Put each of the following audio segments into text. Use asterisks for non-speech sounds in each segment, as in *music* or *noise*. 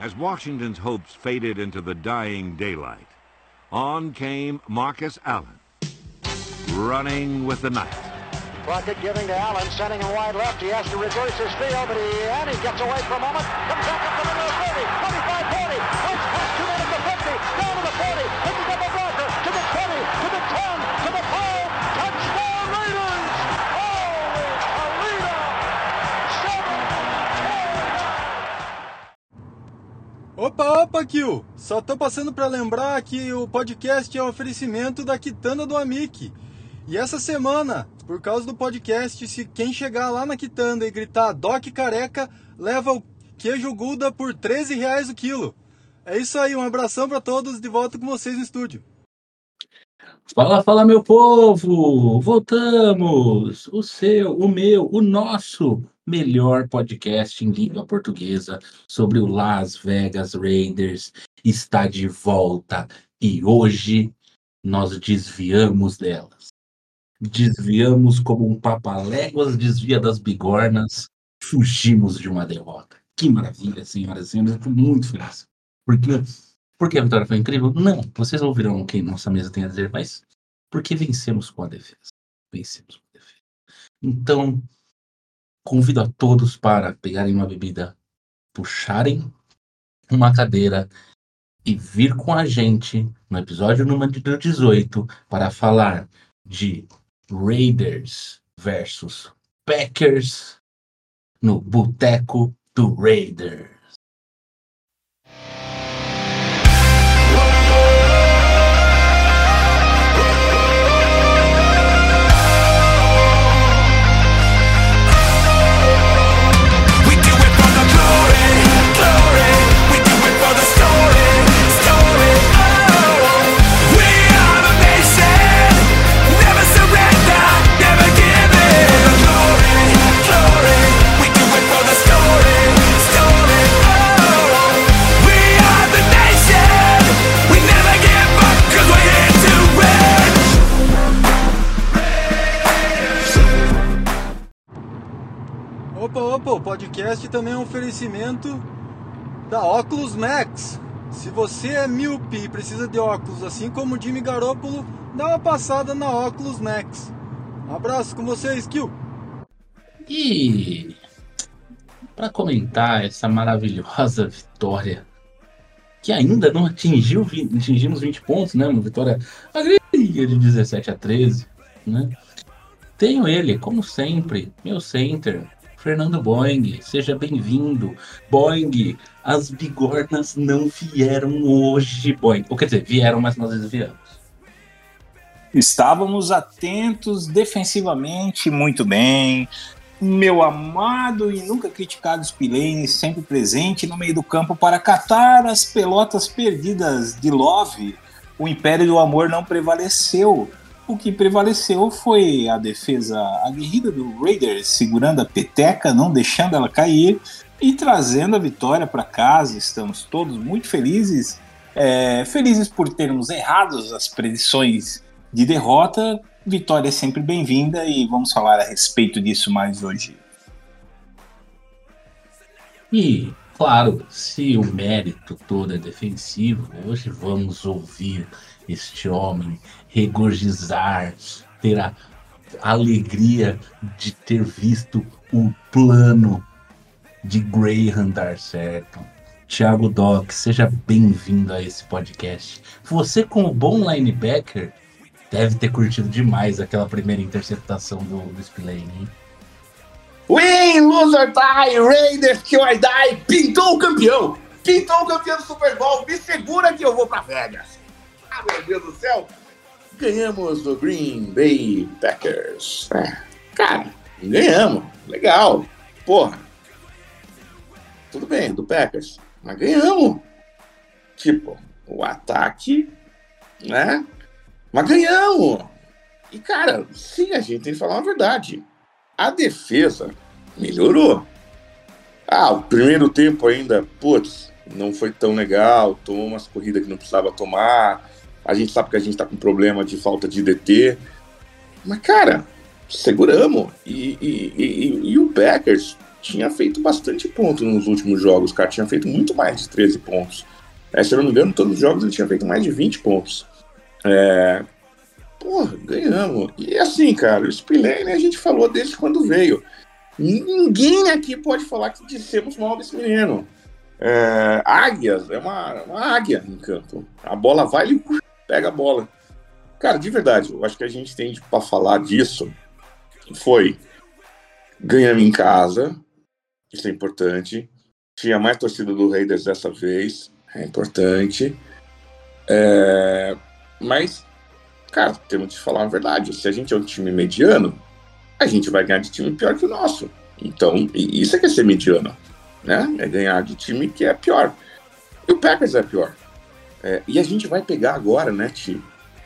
as Washington's hopes faded into the dying daylight, on came Marcus Allen, running with the night. Crockett giving to Allen, sending him wide left. He has to reverse his field, but he, and he gets away for a moment. Comes up Opa, opa, Kill! Só tô passando para lembrar que o podcast é um oferecimento da Quitanda do Amic. E essa semana, por causa do podcast, se quem chegar lá na Quitanda e gritar Doc Careca, leva o queijo Gouda por 13 reais o quilo. É isso aí, um abração para todos, de volta com vocês no estúdio. Fala, fala, meu povo! Voltamos! O seu, o meu, o nosso melhor podcast em língua portuguesa sobre o Las Vegas Raiders está de volta e hoje nós desviamos delas. Desviamos como um papaléguas desvia das bigornas, fugimos de uma derrota. Que maravilha, senhoras e senhores, estou muito feliz. Porque, porque a vitória foi incrível? Não, vocês ouvirão o que nossa mesa tem a dizer, mas porque vencemos com a defesa. Vencemos com a defesa. Então, convido a todos para pegarem uma bebida, puxarem uma cadeira e vir com a gente no episódio número 18 para falar de Raiders versus Packers no Boteco do Raiders. Podcast também é um oferecimento da Oculus Max. Se você é míope e precisa de óculos, assim como o Jimmy Garoppolo, dá uma passada na Oculus Max. Um abraço com vocês, Kill. E para comentar essa maravilhosa vitória, que ainda não atingiu, atingimos 20 pontos, né? Uma vitória alegria de 17 a 13, né? Tenho ele, como sempre, meu center, Fernando Boing. Seja bem-vindo. Boing, as bigornas não vieram hoje, Boing. Ou quer dizer, vieram, mas nós desviamos. Estávamos atentos defensivamente, muito bem. Meu amado e nunca criticado Spillane, sempre presente no meio do campo para catar as pelotas perdidas de Love. O Império do Amor não prevaleceu. O que prevaleceu foi a defesa aguerrida do Raiders, segurando a peteca, não deixando ela cair e trazendo a vitória para casa. Estamos todos muito felizes. É, felizes por termos errados as predições de derrota, vitória é sempre bem-vinda e vamos falar a respeito disso mais hoje. E, claro, se o mérito todo é defensivo, hoje vamos ouvir este homem regozijar, ter a alegria de ter visto o plano de Graham dar certo. Thiago Doc, seja bem-vindo a esse podcast. Você, como bom linebacker, deve ter curtido demais aquela primeira interceptação do, do Spillane, hein? Win, loser die, Raiders que vai die, pintou o campeão, pintou o campeão do Super Bowl, me segura que eu vou pra Vegas. Ah, meu Deus do céu, ganhamos do Green Bay Packers. É, cara, ganhamos, legal, porra. Tudo bem, do Packers, mas ganhamos. Tipo, o ataque, né? Mas ganhamos. E, cara, sim, a gente tem que falar uma verdade a defesa melhorou. Ah, o primeiro tempo ainda, putz, não foi tão legal, tomou umas corridas que não precisava tomar. A gente sabe que a gente tá com problema de falta de DT. Mas, cara, seguramos. E, e, e, e o Packers, tinha feito bastante ponto nos últimos jogos, cara. Tinha feito muito mais de 13 pontos. É, se eu não me engano, todos os jogos ele tinha feito mais de 20 pontos. É, porra, ganhamos. E assim, cara, o Spillane a gente falou desde quando veio. Ninguém aqui pode falar que dissemos mal desse menino. É, águias, é uma, uma águia em campo. A bola vai, ele pega a bola. Cara, de verdade, eu acho que a gente tem para falar disso foi ganhando em casa, isso é importante. Tinha mais torcida do Raiders dessa vez, é importante. É, mas, cara, temos que falar a verdade. Se a gente é um time mediano, a gente vai ganhar de time pior que o nosso. Então, isso é que é ser mediano, né? É ganhar de time que é pior. E o Packers é pior. É, e a gente vai pegar agora, né, Ti?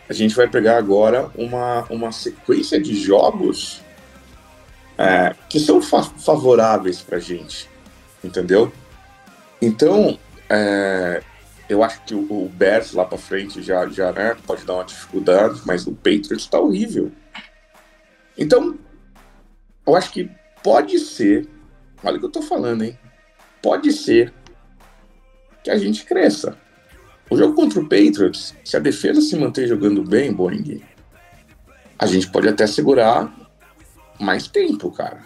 A gente vai pegar agora uma, uma sequência de jogos é, que são fa favoráveis pra gente, entendeu? Então, é, eu acho que o, o Bears lá pra frente já, já né, pode dar uma dificuldade, mas o Patriots tá horrível. Então, eu acho que pode ser, olha o que eu tô falando, hein? Pode ser que a gente cresça. O jogo contra o Patriots, se a defesa se manter jogando bem, Boeing, a gente pode até segurar mais tempo, cara.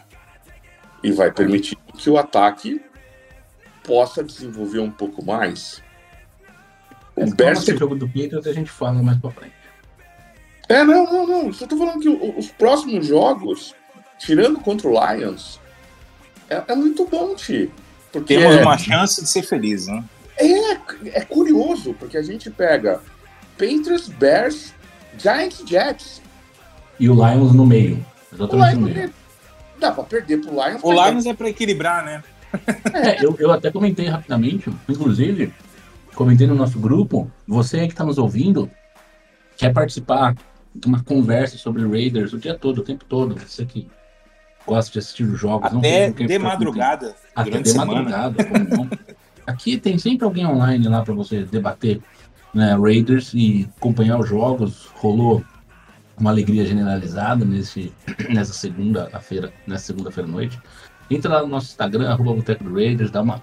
E vai permitir que o ataque possa desenvolver um pouco mais. O Esse Bears jogo do Patriots a gente fala mais pra frente. É, não, não, não. Só tô falando que os próximos jogos, tirando contra o Lions, é, é muito bom, Ti. Porque Temos é, uma chance de ser feliz, né? É, é curioso, porque a gente pega Patriots, Bears, Giants, Jets. E o Lions no meio. O Exatamente no meio. dá pra perder pro Lions. O Lions é pra equilibrar, né? É, eu, eu até comentei rapidamente, inclusive, comentei no nosso grupo, você aí que tá nos ouvindo, quer participar de uma conversa sobre Raiders o dia todo, o tempo todo, você que gosta de assistir os jogos, não Até tem com quem de madrugada, Até durante de semana. madrugada, como não. *laughs* Aqui tem sempre alguém online lá para você debater né, Raiders e acompanhar os jogos. Rolou uma alegria generalizada nesse, *clears throat* nessa segunda-feira, nessa segunda-feira à noite. Entra lá no nosso Instagram, arroba Boteco do Raiders, dá uma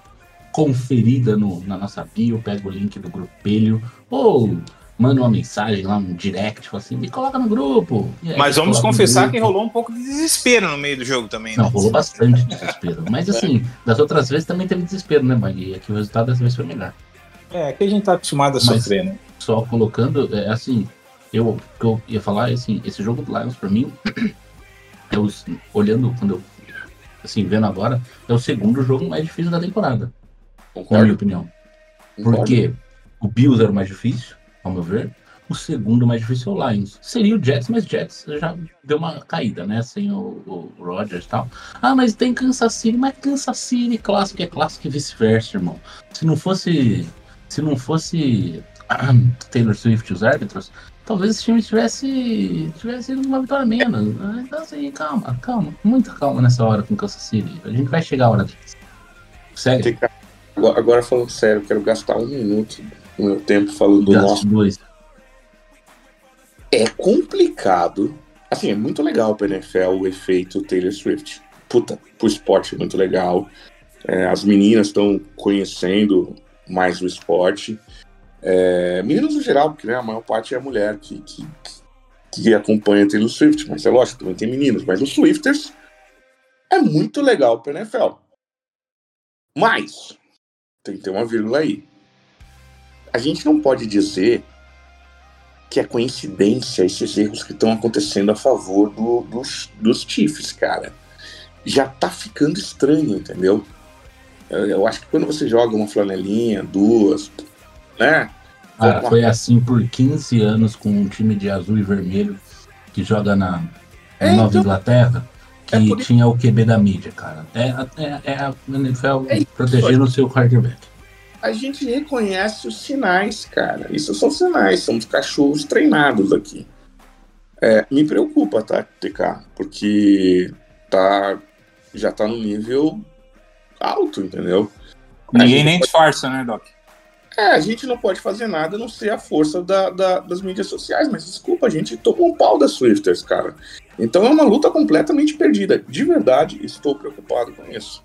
conferida no, na nossa bio, pega o link do grupelho, ou manda uma mensagem lá, um direct, fala assim, me coloca no grupo. Aí, Mas vamos confessar que rolou um pouco de desespero no meio do jogo também, né? Não, rolou bastante desespero. Mas assim, das outras vezes também teve desespero, né, Magui? E aqui o resultado dessa vez foi melhor. É, que a gente tá acostumado a Mas- sofrer, né? Só colocando, é, assim, eu, o que eu ia falar, é assim, esse jogo do Lions pra mim, *clears throat* eu, olhando, quando eu, assim, vendo agora, é o segundo jogo mais difícil da temporada, na minha Concordo, opinião. concordo. Porque o Bills era o mais difícil, ao meu ver. O segundo mais difícil é o Lions. Seria o Jets, mas Jets já deu uma caída, né? Sem o, o e tal. Ah, mas tem Kansas City. Mas Kansas City, clássico é clássico e vice-versa, irmão. Se não fosse. Se não fosse ah, Taylor Swift e os árbitros, talvez esse time tivesse, tivesse uma vitória menos. Ah, Então, assim, calma, calma. Muita calma nessa hora com Kansas City. A gente vai chegar a hora disso. Que- Agora, agora falando sério, quero gastar um minuto do meu tempo falando do nosso dois. é complicado. Assim, é muito legal para NFL o efeito Taylor Swift. Puta, pro esporte é muito legal. É, as meninas estão conhecendo mais o esporte. É, meninas no geral, porque né, a maior parte é mulher que, que, que acompanha Taylor Swift. Mas é lógico, também tem meninos. Mas os Swifters é muito legal para NFL. Mas, tem que ter uma vírgula aí. A gente não pode dizer que é coincidência esses erros que estão acontecendo a favor do- dos, dos Chiefs, cara. Já tá ficando estranho, entendeu? Eu, eu acho que quando você joga uma flanelinha, duas, né? Cara, foi assim por 15 anos com um time de azul e vermelho que joga na, na É, Nova então- Inglaterra, que É por tinha o QB da mídia, cara. É, é, é a NFL É protegendo o seu quarterback. A gente reconhece os sinais, cara. Isso são sinais, somos cachorros treinados aqui. É, me preocupa, tá, TK? Porque tá, já tá no nível alto, entendeu? Ninguém nem disfarça, né, Doc? É, a gente não pode fazer nada a não ser a força da- da- das mídias sociais, mas desculpa, a gente tomou um pau das Swifters, cara. Então é uma luta completamente perdida. De verdade, estou preocupado com isso.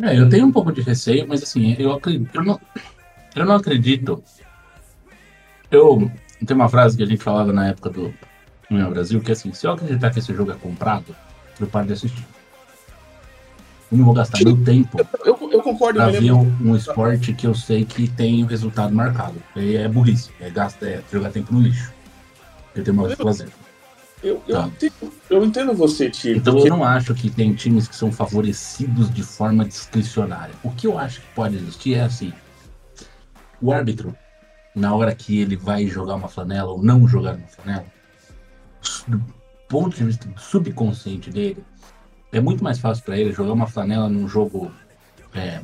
É, eu tenho um pouco de receio, mas assim, eu acredito. Eu não, eu não acredito. Eu. Tem uma frase que a gente falava na época do Meu Brasil, que é assim, se eu acreditar que esse jogo é comprado, eu paro de assistir. Eu não vou gastar meu tempo Eu, eu concordo, pra eu me ver um, um esporte que eu sei que tem o resultado marcado. É, é burrice, é, gasta, é jogar tempo no lixo. Eu tenho mais fazer. Eu, eu, Tá. entendo, eu entendo você, Tio. Então porque- eu não acho que tem times que são favorecidos de forma discricionária. O que eu acho que pode existir é assim: o árbitro, na hora que ele vai jogar uma flanela ou não jogar uma flanela, do ponto de vista subconsciente dele, é muito mais fácil para ele jogar uma flanela num jogo é,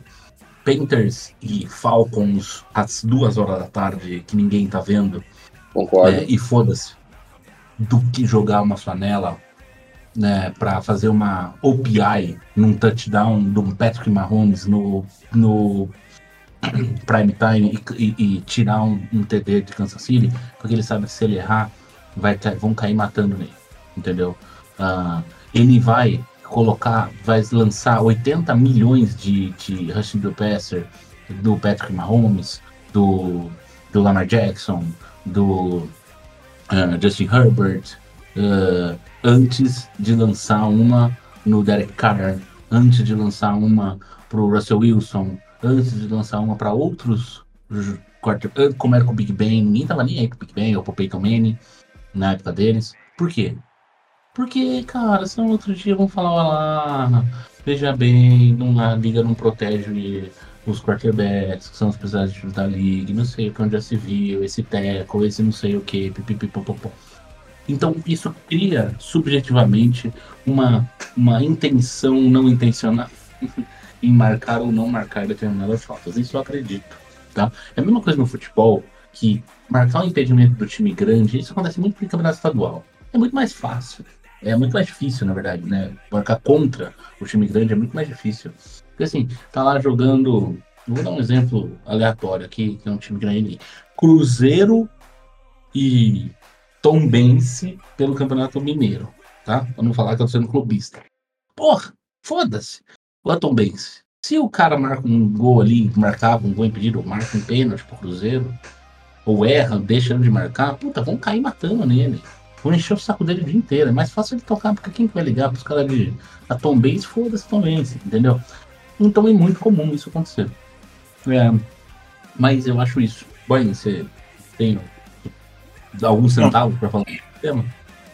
Panthers e Falcons às duas horas da tarde que ninguém tá vendo Concordo. é, e foda-se. Do que jogar uma flanela né, para fazer uma OPI num touchdown um Patrick Mahomes no, no *clears throat* prime time e, e- e tirar um, um TD de Kansas City, porque ele sabe que se ele errar, vai, vão cair matando nele. Entendeu? Ah, ele vai colocar, vai lançar 80 milhões de, de rushing do passer do Patrick Mahomes, do, do Lamar Jackson, do ah, Justin Herbert, ah, antes de lançar uma no Derek Carr, antes de lançar uma pro Russell Wilson, antes de lançar uma para outros ah, como era com o Big Ben, ninguém tava nem aí com o Big Ben ou pro Peyton Manning na época deles. Por quê? Porque, cara, são outro dia vão falar, olha lá, veja bem, não, a liga não protege os quarterbacks, que são os pesados da liga, não sei o que onde já se viu, esse teco, esse não sei o que, pipipipopopó. Então isso cria subjetivamente uma, uma intenção não intencional *laughs* em marcar ou não marcar determinadas faltas. Isso eu acredito. Tá? É a mesma coisa no futebol, que marcar o impedimento do time grande, isso acontece muito no campeonato estadual. É muito mais fácil. É muito mais difícil, na verdade, né? Marcar contra o time grande é muito mais difícil. Porque assim, tá lá jogando. Vou dar um exemplo aleatório aqui, que é um time grande. Cruzeiro e Tombense pelo Campeonato Mineiro, tá? Pra não falar que eu tô sendo clubista. Porra, foda-se. O Tombense. Se o cara marca um gol ali, marcava um gol impedido, ou marca um pênalti pro Cruzeiro, ou erra, deixa de marcar, puta, vão cair matando nele. Vão encher o saco dele o dia inteiro. É mais fácil ele tocar, porque quem que vai ligar pros caras de a Tombense, foda-se Tombense, entendeu? Então é muito comum isso acontecer. É, mas eu acho isso. Boy, você tem alguns centavos pra falar tema?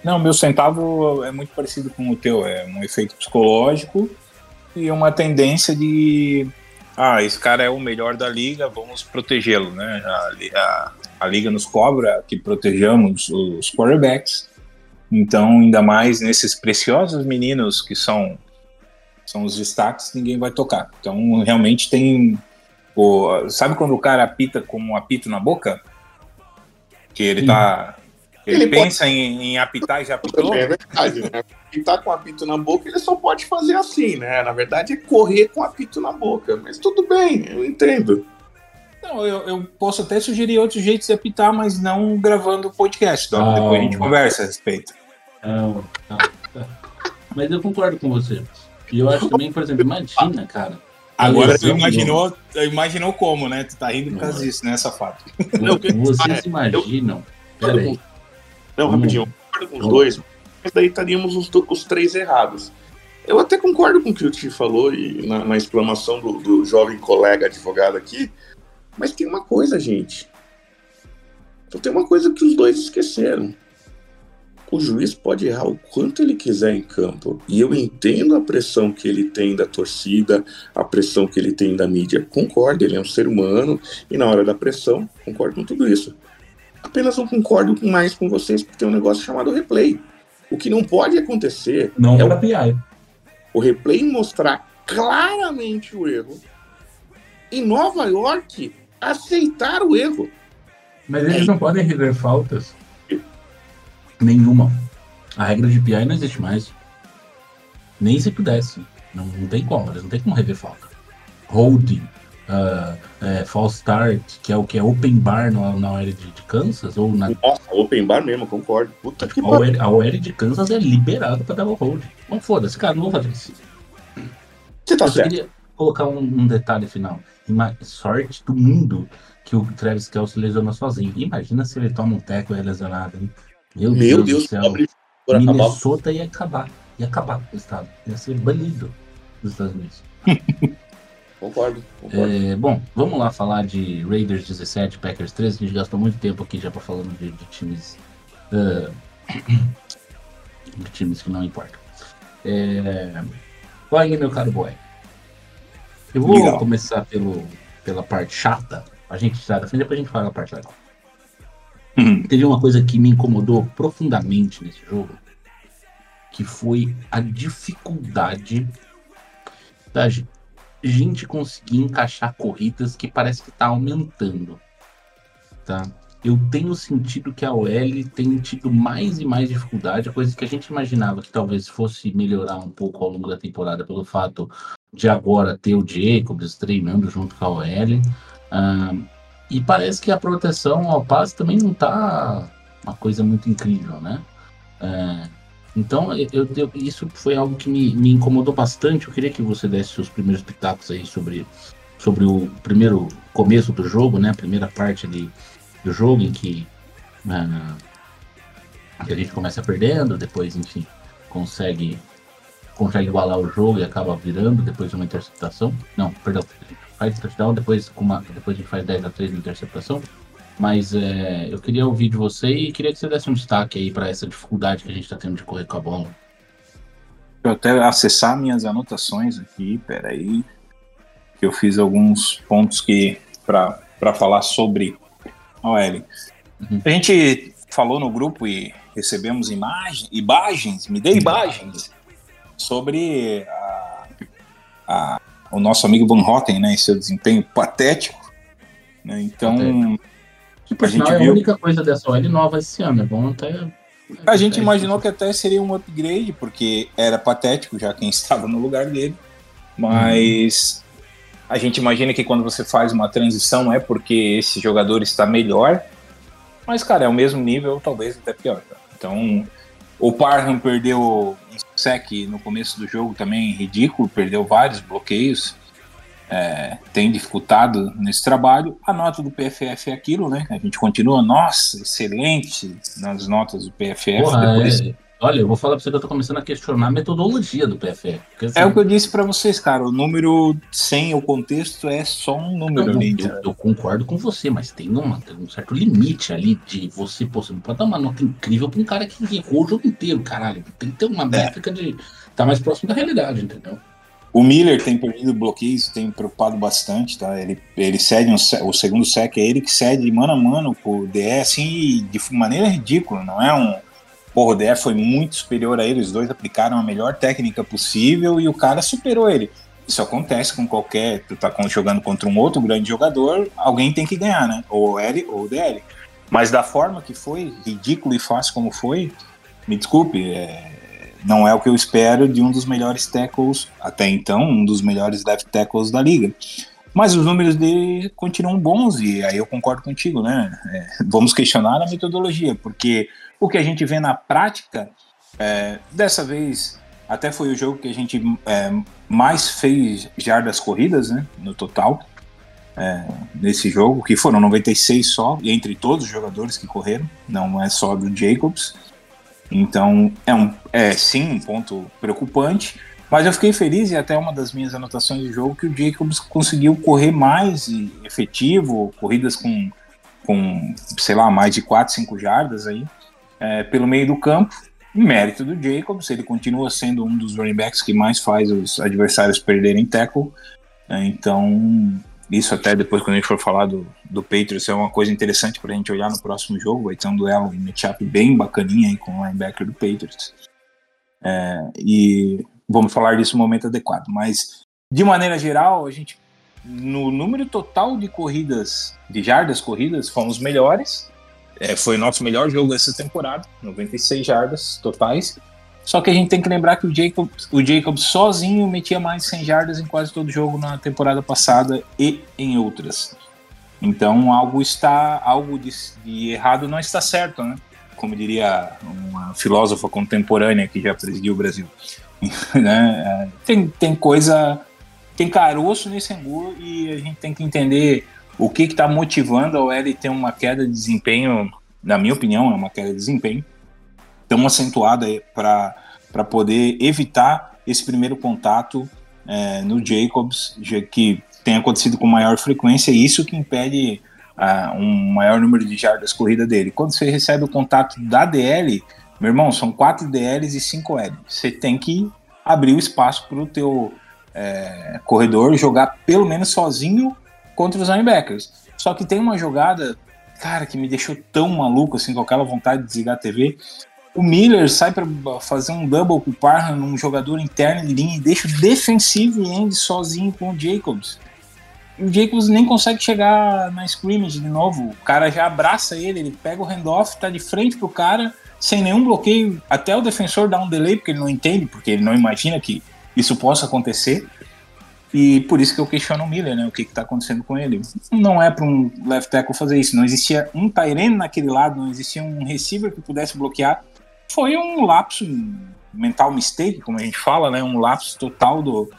Não, meu centavo é muito parecido com o teu, é um efeito psicológico e uma tendência de ah, esse cara é o melhor da liga, vamos protegê-lo, né? A, a- a liga nos cobra que protejamos os quarterbacks. Então, ainda mais nesses preciosos meninos que são são os destaques, ninguém vai tocar. Então, realmente tem o, sabe quando o cara apita com um apito na boca? Que ele tá ele, Ele pode- pensa em, em apitar e já apitou? É verdade, né? Tá com apito na boca, ele só pode fazer assim, né? Na verdade, é correr com apito na boca. Mas tudo bem, eu entendo. Não, eu, eu posso até sugerir outros jeitos de apitar, mas não gravando o podcast. Então, Ah, depois a gente conversa a respeito. Não, não, tá. Mas eu concordo com você. E eu acho também, por exemplo, imagina, cara. a Agora tu lesão imaginou, imaginou como, né? Tu tá rindo por causa disso, né, safado? Não, Vocês Ah, imaginam. Peraí. Não, Hum. rapidinho, eu concordo com os Hum. dois, mas daí estaríamos os, os três errados. Eu até concordo com o que o Ti falou e na, na exclamação do, do jovem colega advogado aqui, mas tem uma coisa, gente. Então tem uma coisa que os dois esqueceram. O juiz pode errar o quanto ele quiser em campo. E eu entendo a pressão que ele tem da torcida, a pressão que ele tem da mídia. Concordo, ele é um ser humano e na hora da pressão, concordo com tudo isso. Apenas não concordo mais com vocês porque tem um negócio chamado replay. O que não pode acontecer Não é o, PI. o replay mostrar claramente o erro e Nova York aceitar o erro. Mas eles não podem rever faltas nenhuma. A regra de PI não existe mais. Nem se pudesse. Não, não tem como, eles não tem como rever falta. Holding, ah, é, false start, que é o que é open bar na, na OL de, de Kansas, ou na Nossa, open bar mesmo, concordo. Puta que a pariu. OL, a OL de Kansas é liberada pra dar o hold. Não foda-se, cara, não vou fazer isso. Você tá Eu certo. queria, colocar um, um detalhe final. Ima- sorte do mundo que o Travis Kelce lesionou sozinho. Imagina se ele toma um teco e é lesionado, hein? Meu, Meu Deus, Deus, pobre por acabar. Minnesota ia acabar. Ia acabar com o estado. Ia ser banido dos Estados Unidos. *laughs* Concordo, concordo. É, bom, vamos lá falar de Raiders 17, Packers 13. A gente gastou muito tempo aqui já para falando de, de times. ah, de times que não importam. É, vai aí, meu caro boy. Eu vou Legal. começar pelo, pela parte chata. A gente sai da frente, depois a gente fala a parte legal. Hum. Teve uma coisa que me incomodou profundamente nesse jogo, que foi a dificuldade da ge- gente conseguir encaixar corridas que parece que tá aumentando, tá? Eu tenho sentido que a OL tem tido mais e mais dificuldade, coisa que a gente imaginava que talvez fosse melhorar um pouco ao longo da temporada pelo fato de agora ter o Jacobs treinando junto com a OL. Ah, e parece que a proteção ao passe também não tá uma coisa muito incrível, né? É, então, eu, eu- isso foi algo que me, me incomodou bastante. Eu queria que você desse seus primeiros pitacos aí sobre, sobre o primeiro começo do jogo, né? A primeira parte ali do jogo em que, que a gente começa perdendo, depois, enfim, consegue consegue igualar o jogo e acaba virando depois de uma interceptação. Não, perdão, faz touchdown, depois, com uma, depois a gente faz 10 a 3 na interceptação. Mas é, eu queria ouvir de você e queria que você desse um destaque aí para essa dificuldade que a gente está tendo de correr com a bola. Deixa eu até acessar minhas anotações aqui, peraí. Que eu fiz alguns pontos que para falar sobre a OL. Uhum. A gente falou no grupo e recebemos imagens, imagens, me dê imagens sobre a- a- o nosso amigo Van Hotten, né, e seu desempenho patético. né? Então, Patético. Por A gente é a viu- única coisa dessa OL nova esse ano. É bom até. A gente imaginou que até seria um upgrade, porque era patético já quem *laughs* estava no lugar dele. Mas a gente imagina que quando você faz uma transição é porque esse jogador está melhor, mas, cara, é o mesmo nível, talvez até pior. tá? Então, o Parham perdeu sec no começo do jogo também ridículo, perdeu vários bloqueios. é, tem dificultado nesse trabalho. A nota do PFF é aquilo, né? A gente continua, nossa, excelente nas notas do PFF. Porra, depois- é- Olha, eu vou falar pra você que eu tô começando a questionar a metodologia do. Porque, assim, É o que eu disse pra vocês, cara. O número sem o contexto é só um número Não, ali. eu, eu concordo com você, mas tem, uma, tem um certo limite ali de você, pô, você não pode dar uma nota incrível pra um cara que errou o jogo inteiro, caralho. Tem que ter uma métrica de tá mais próximo da realidade, entendeu? O Miller tem perdido bloqueios, tem preocupado bastante, tá? Ele, ele cede um, o segundo sec, é ele que cede mano a mano com o DE, assim, de maneira ridícula. Não é um. Porra, o DE foi muito superior a ele, os dois aplicaram a melhor técnica possível e o cara superou ele. Isso acontece com qualquer. Tu tá jogando contra um outro grande jogador, alguém tem que ganhar, né? Ou o L ou o DL. Mas da forma que foi, ridículo e fácil como foi, me desculpe, é, não é o que eu espero de um dos melhores tackles, até então, um dos melhores left tackles da liga. Mas os números dele continuam bons e aí eu concordo contigo, né? É, vamos questionar a metodologia, porque o que a gente vê na prática, é, dessa vez, até foi o jogo que a gente é, mais fez jardas corridas, né? No total, é, nesse jogo, que foram 96 só, e entre todos os jogadores que correram, não é só do Jacobs. Então, é, um, é sim um ponto preocupante, mas eu fiquei feliz e até uma das minhas anotações do jogo que o Jacobs conseguiu correr mais e efetivo, corridas com, com sei lá, mais de 4, 5 jardas aí, é, pelo meio do campo. Mérito do Jacobs, ele continua sendo um dos running backs que mais faz os adversários perderem tackle. né? Então, isso até depois, quando a gente for falar do, do Patriots, é uma coisa interessante para a gente olhar no próximo jogo. Vai ter um duelo em matchup bem bacaninha aí com o linebacker do Patriots. É, e vamos falar disso no momento adequado. Mas, de maneira geral, a gente, no número total de corridas, de jardas corridas, fomos melhores. É, foi nosso melhor jogo essa temporada, 96 jardas totais. Só que a gente tem que lembrar que o Jacob, o Jacob sozinho metia mais de 100 jardas em quase todo jogo na temporada passada e em outras. Então algo está, algo de, de errado não está certo, né? Como diria uma filósofa contemporânea que já presidiu o Brasil. *laughs* né? É, Tem, tem coisa tem caroço nesse angu e a gente tem que entender o que está motivando a OL ter uma queda de desempenho, na minha opinião, é uma queda de desempenho tão acentuada para poder evitar esse primeiro contato é, no Jacobs, já que tem acontecido com maior frequência, e isso que impede ah, um maior número de jardas corrida dele. Quando você recebe o contato da DL, meu irmão, são quatro DLs e cinco L. Você tem que abrir o espaço para o teu é, corredor jogar pelo menos sozinho contra os linebackers. Só que tem uma jogada, cara, que me deixou tão maluco assim, com aquela vontade de desligar a TV. O Miller sai para fazer um double com o Parham num jogador interno de linha e deixa o defensive end sozinho com o Jacobs. E o Jacobs nem consegue chegar na scrimmage de novo. O cara já abraça ele, ele pega o handoff, tá de frente pro cara, sem nenhum bloqueio. Até o defensor dá um delay, porque ele não entende, porque ele não imagina que isso possa acontecer. E por isso que eu questiono o Miller, né? O que está acontecendo com ele. Não é para um left tackle fazer isso. Não existia um Tyrene naquele lado, não existia um receiver que pudesse bloquear. Foi um lapso, mental mistake, como a gente fala, né? Um lapso total do,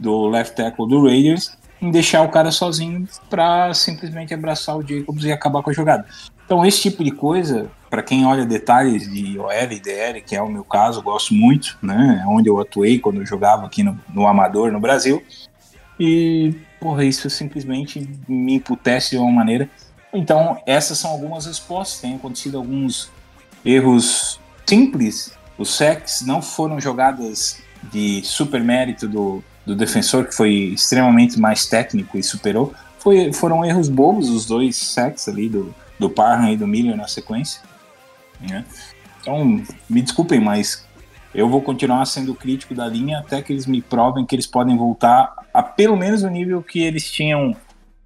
do left tackle do Raiders em deixar o cara sozinho para simplesmente abraçar o Jacobs e acabar com a jogada. Então, esse tipo de coisa, para quem olha detalhes de OL e DL, que é o meu caso, gosto muito, né? É onde eu atuei quando eu jogava aqui no, no Amador, no Brasil. E, porra, isso simplesmente me emputece de uma maneira. Então, essas são algumas respostas. Tem acontecido alguns erros simples. Os sacks não foram jogadas de super mérito do, do defensor, que foi extremamente mais técnico e superou. Foi, foram erros bobos os dois sacks ali do, do Parham e do Miller na sequência. Né? Então, me desculpem, mas eu vou continuar sendo crítico da linha até que eles me provem que eles podem voltar a pelo menos o nível que eles tinham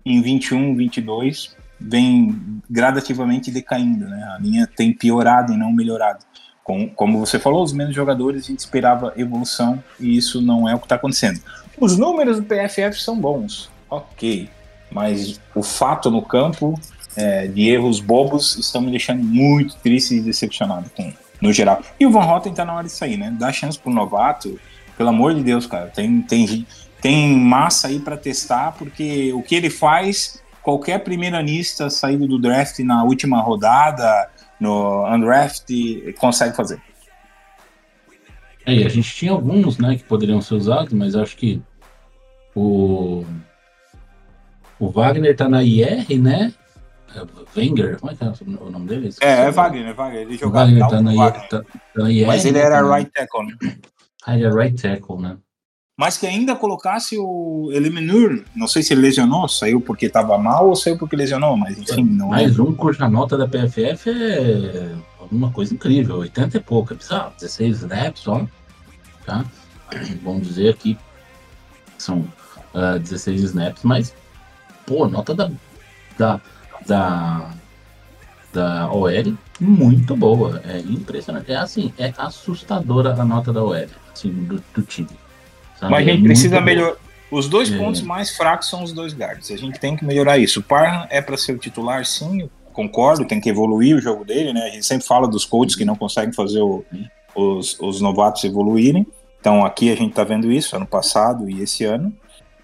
em 21, 22, vem gradativamente decaindo, né? A linha tem piorado e não melhorado. Com, como você falou, os menos jogadores a gente esperava evolução e isso não é o que está acontecendo. Os números do PFF são bons, ok, mas o fato no campo é, de erros bobos estão me deixando muito triste e decepcionado com no geral. E o Van Rotten tá na hora de sair, né? Dá chance pro novato, pelo amor de Deus, cara. Tem, tem, tem massa aí para testar, porque o que ele faz, qualquer primeiranista saído do draft na última rodada, no undraft, consegue fazer. É, a gente tinha alguns, né, que poderiam ser usados, mas acho que o o Wagner tá na IR, né? Wenger, como é que é o nome dele? É, é Wagner, é Wagner. Ele jogava Wagner tá na, Wagner. Tá, tá na IR, Mas ele era tá right tackle, né? Ah, ele é right tackle, né? Mas que ainda colocasse o Eliminur, não sei se ele lesionou, saiu porque estava mal ou saiu porque lesionou, mas enfim, não Mais é. um cuja nota da PFF é uma coisa incrível, 80 e pouco, é bizarro, 16 snaps só, tá? Vamos dizer aqui, são uh, 16 snaps, mas, pô, nota da, da, da, da OL muito boa, é impressionante, é assim, é assustadora a nota da OL, assim, do, do time. sabe? Mas a É gente precisa muito boa. melhorar. Os dois É. pontos mais fracos são os dois guards. A gente tem que melhorar isso. O Parham é para ser o titular, sim, concordo, tem que evoluir o jogo dele, né? A gente sempre fala dos coaches que não conseguem fazer o- os, os novatos evoluírem. Então aqui a gente tá vendo isso ano passado e esse ano.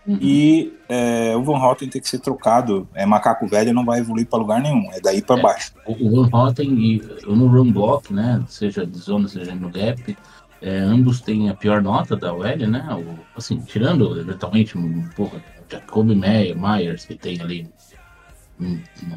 Uhum. E é, o Van Houten tem que ser trocado. É macaco velho, não vai evoluir para lugar nenhum. É daí para É. baixo. O Van Houten e no run block, né, seja de zona, seja no gap, é, ambos têm a pior nota da OL, né, o, assim, tirando eventualmente, um, porra, Jacob Meyer, Myers, que tem ali um, uma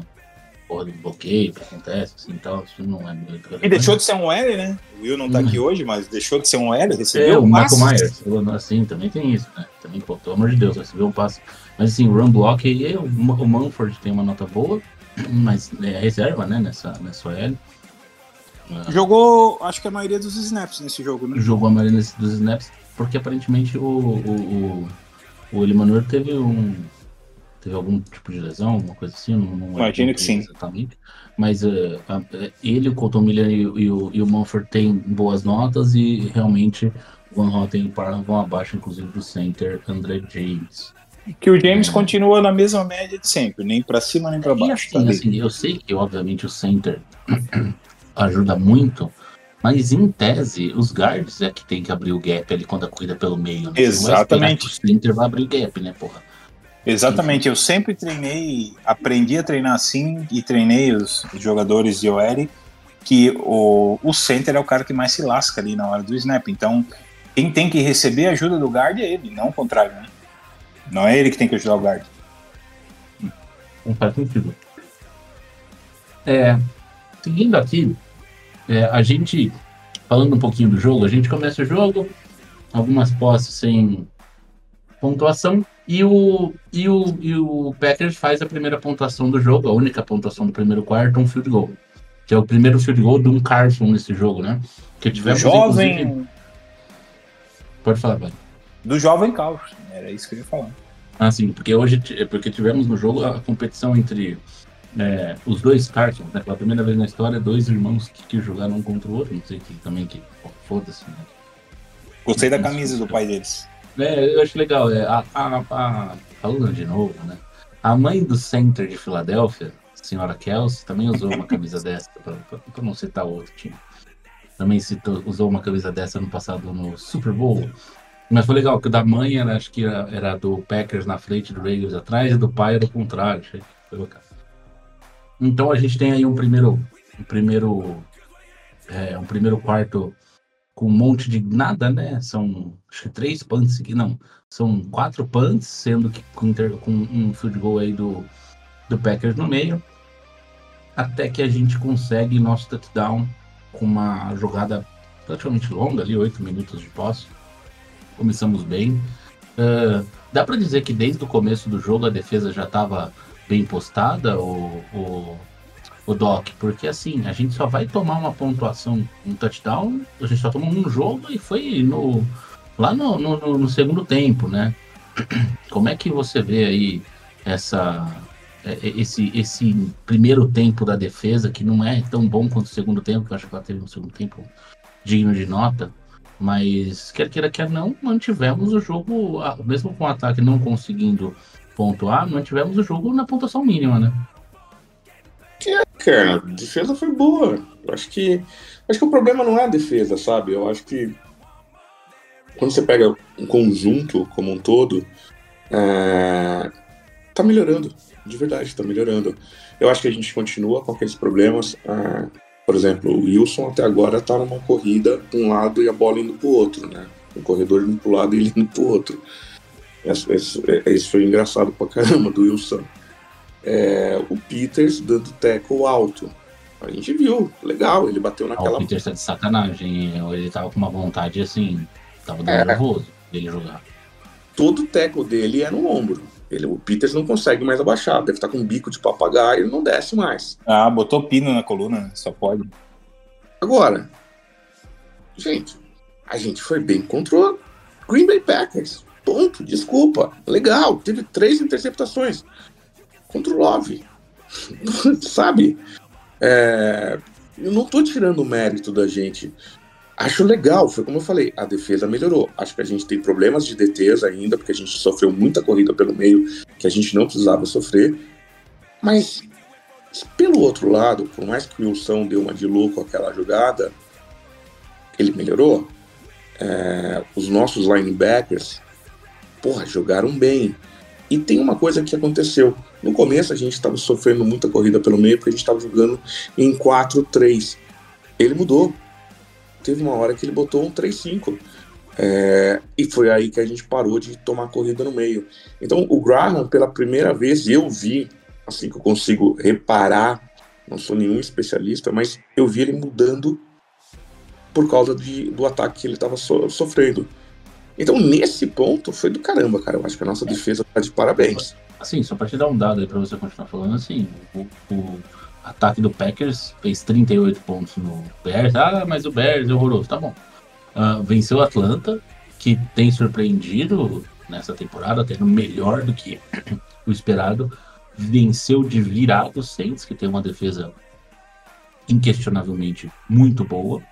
porra de bloqueio que acontece, assim, tal, isso não é muito E deixou de ser um L, né? O Will não tá aqui hoje, mas deixou de ser um L, é, recebeu o Michael passes. Myers, assim, também tem isso, né? Também, pô, pelo amor de Deus, recebeu um passe. Mas assim, o run block, aí, o, o Manford tem uma nota boa, *clears throat* mas é reserva, né, nessa, nessa OL. Ah, Jogou, acho que a maioria dos snaps nesse jogo, né? jogou a maioria dos snaps, porque aparentemente o, o, o, o teve um. Teve algum tipo de lesão, alguma coisa assim, não, não Imagino que sim. exatamente. Mas eh, ele, o Colton Miller e, o- e o, e o Manford têm boas notas e realmente o Van Houten e o Parham vão abaixo, inclusive, do center André James. Que o James É. continua na mesma média de sempre, nem pra cima nem pra E baixo. assim, tá assim, eu sei que, obviamente, o center *clears throat* ajuda muito, Mas em tese, os guards é que tem que abrir o gap ali quando a corrida é pelo meio. Né? Vai Exatamente. O center vai abrir o gap, né, porra? Exatamente, eu sempre treinei, aprendi a treinar assim e treinei os jogadores de OL que o, o center é o cara que mais se lasca ali na hora do snap. Então, quem tem que receber a ajuda do guard é ele, não o contrário, né? Não é ele que tem que ajudar o guard. Não faz sentido. É, seguindo aqui, é, a gente, falando um pouquinho do jogo, a gente começa o jogo, algumas posses sem pontuação, e o, e o, e o Packers faz a primeira pontuação do jogo, a única pontuação do primeiro quarto, um field goal. Que é o primeiro field goal de um Carson nesse jogo, né? Que tivemos, inclusive- Jovem, Pode falar, vai. do jovem Caos, era isso que eu ia falar. Ah, sim, porque hoje porque tivemos no jogo a competição entre é, os dois Carson, né? Pela primeira vez na história, dois irmãos que, que jogaram um contra o outro, não sei que também que. Foda-se, né? Gostei da camisa do pai deles. É, eu acho legal. É, a, a, a- falando de novo, né? A mãe do center de Filadélfia, a senhora Kelsey, também usou uma camisa *laughs* dessa, pra, pra- pra não citar outro time. Também citou, usou uma camisa dessa no passado no Super Bowl. Mas foi legal, que o da mãe era, acho que era, era do Packers na frente, do Raiders atrás, e do pai era o contrário. Foi bacana. Então a gente tem aí um primeiro, um primeiro, é, um primeiro quarto com um monte de nada, né? São três punts aqui, não. São quatro punts, sendo que com, com um field goal aí do, do Packers no meio. Até que a gente consegue nosso touchdown com uma jogada praticamente longa ali, oito minutos de posse. Começamos bem. Ah, dá para dizer que desde o começo do jogo a defesa já estava bem postada, o, o, o Doc, porque assim, a gente só vai tomar uma pontuação, um touchdown, a gente só tomou um jogo e foi no, lá no, no, no- segundo tempo, né? Como é que você vê aí essa é, é, esse, esse primeiro tempo da defesa, que não é tão bom quanto o segundo tempo, que eu acho que ela teve um segundo tempo digno de nota, mas quer queira, quer não, mantivemos o jogo, mesmo com o ataque não conseguindo pontuar, mantivemos o jogo na pontuação mínima, né? Cara, a defesa foi boa. Eu acho que. Acho que o problema não é a defesa, sabe? Eu acho que quando você pega um conjunto como um todo, é, tá melhorando. De verdade, tá melhorando. Eu acho que a gente continua com aqueles problemas. é, por exemplo, o Wilson até agora tá numa corrida pra um lado e a bola indo pro outro, né? O corredor indo pro lado e ele indo pro outro. Isso, foi engraçado pra caramba do Wilson é, o Peters dando tackle alto. A gente viu, legal, ele bateu naquela. o Peter tá de sacanagem, ele tava com uma vontade assim, tava dando É. nervoso dele jogar. Todo tackle dele é no ombro. Ele, o Peters não consegue mais abaixar, deve estar com um bico de papagaio e não desce mais. Ah, botou pino na coluna, né? só pode. Agora, gente, a gente foi bem contra o Green Bay Packers. Ponto, desculpa. Legal, teve três interceptações contra o Love. *laughs* Sabe? É, eu não tô tirando o mérito da gente. Acho legal, foi como eu falei, a defesa melhorou. Acho que a gente tem problemas de DTs ainda, porque a gente sofreu muita corrida pelo meio que a gente não precisava sofrer. Mas, pelo outro lado, por mais que o Wilson deu uma de louco aquela jogada, ele melhorou. É, os nossos linebackers, porra, jogaram bem. E tem uma coisa que aconteceu. No começo a gente estava sofrendo muita corrida pelo meio, porque a gente estava jogando em 4-3. Ele mudou. Teve uma hora que ele botou um 3-5. É, e foi aí que a gente parou de tomar corrida no meio. Então o Graham, pela primeira vez, eu vi, assim que eu consigo reparar, não sou nenhum especialista, mas eu vi ele mudando por causa de, do ataque que ele estava sofrendo. Então, nesse ponto, foi do caramba, cara. Eu acho que a nossa defesa tá de parabéns. Assim, só pra te dar um dado aí pra você continuar falando, assim, o, o ataque do Packers fez 38 pontos no Bears. Ah, mas o Bears é horroroso. Tá bom. Ah, venceu o Atlanta, que tem surpreendido nessa temporada, tendo melhor do que *clears throat* o esperado. Venceu de virado o Saints, que tem uma defesa inquestionavelmente muito boa.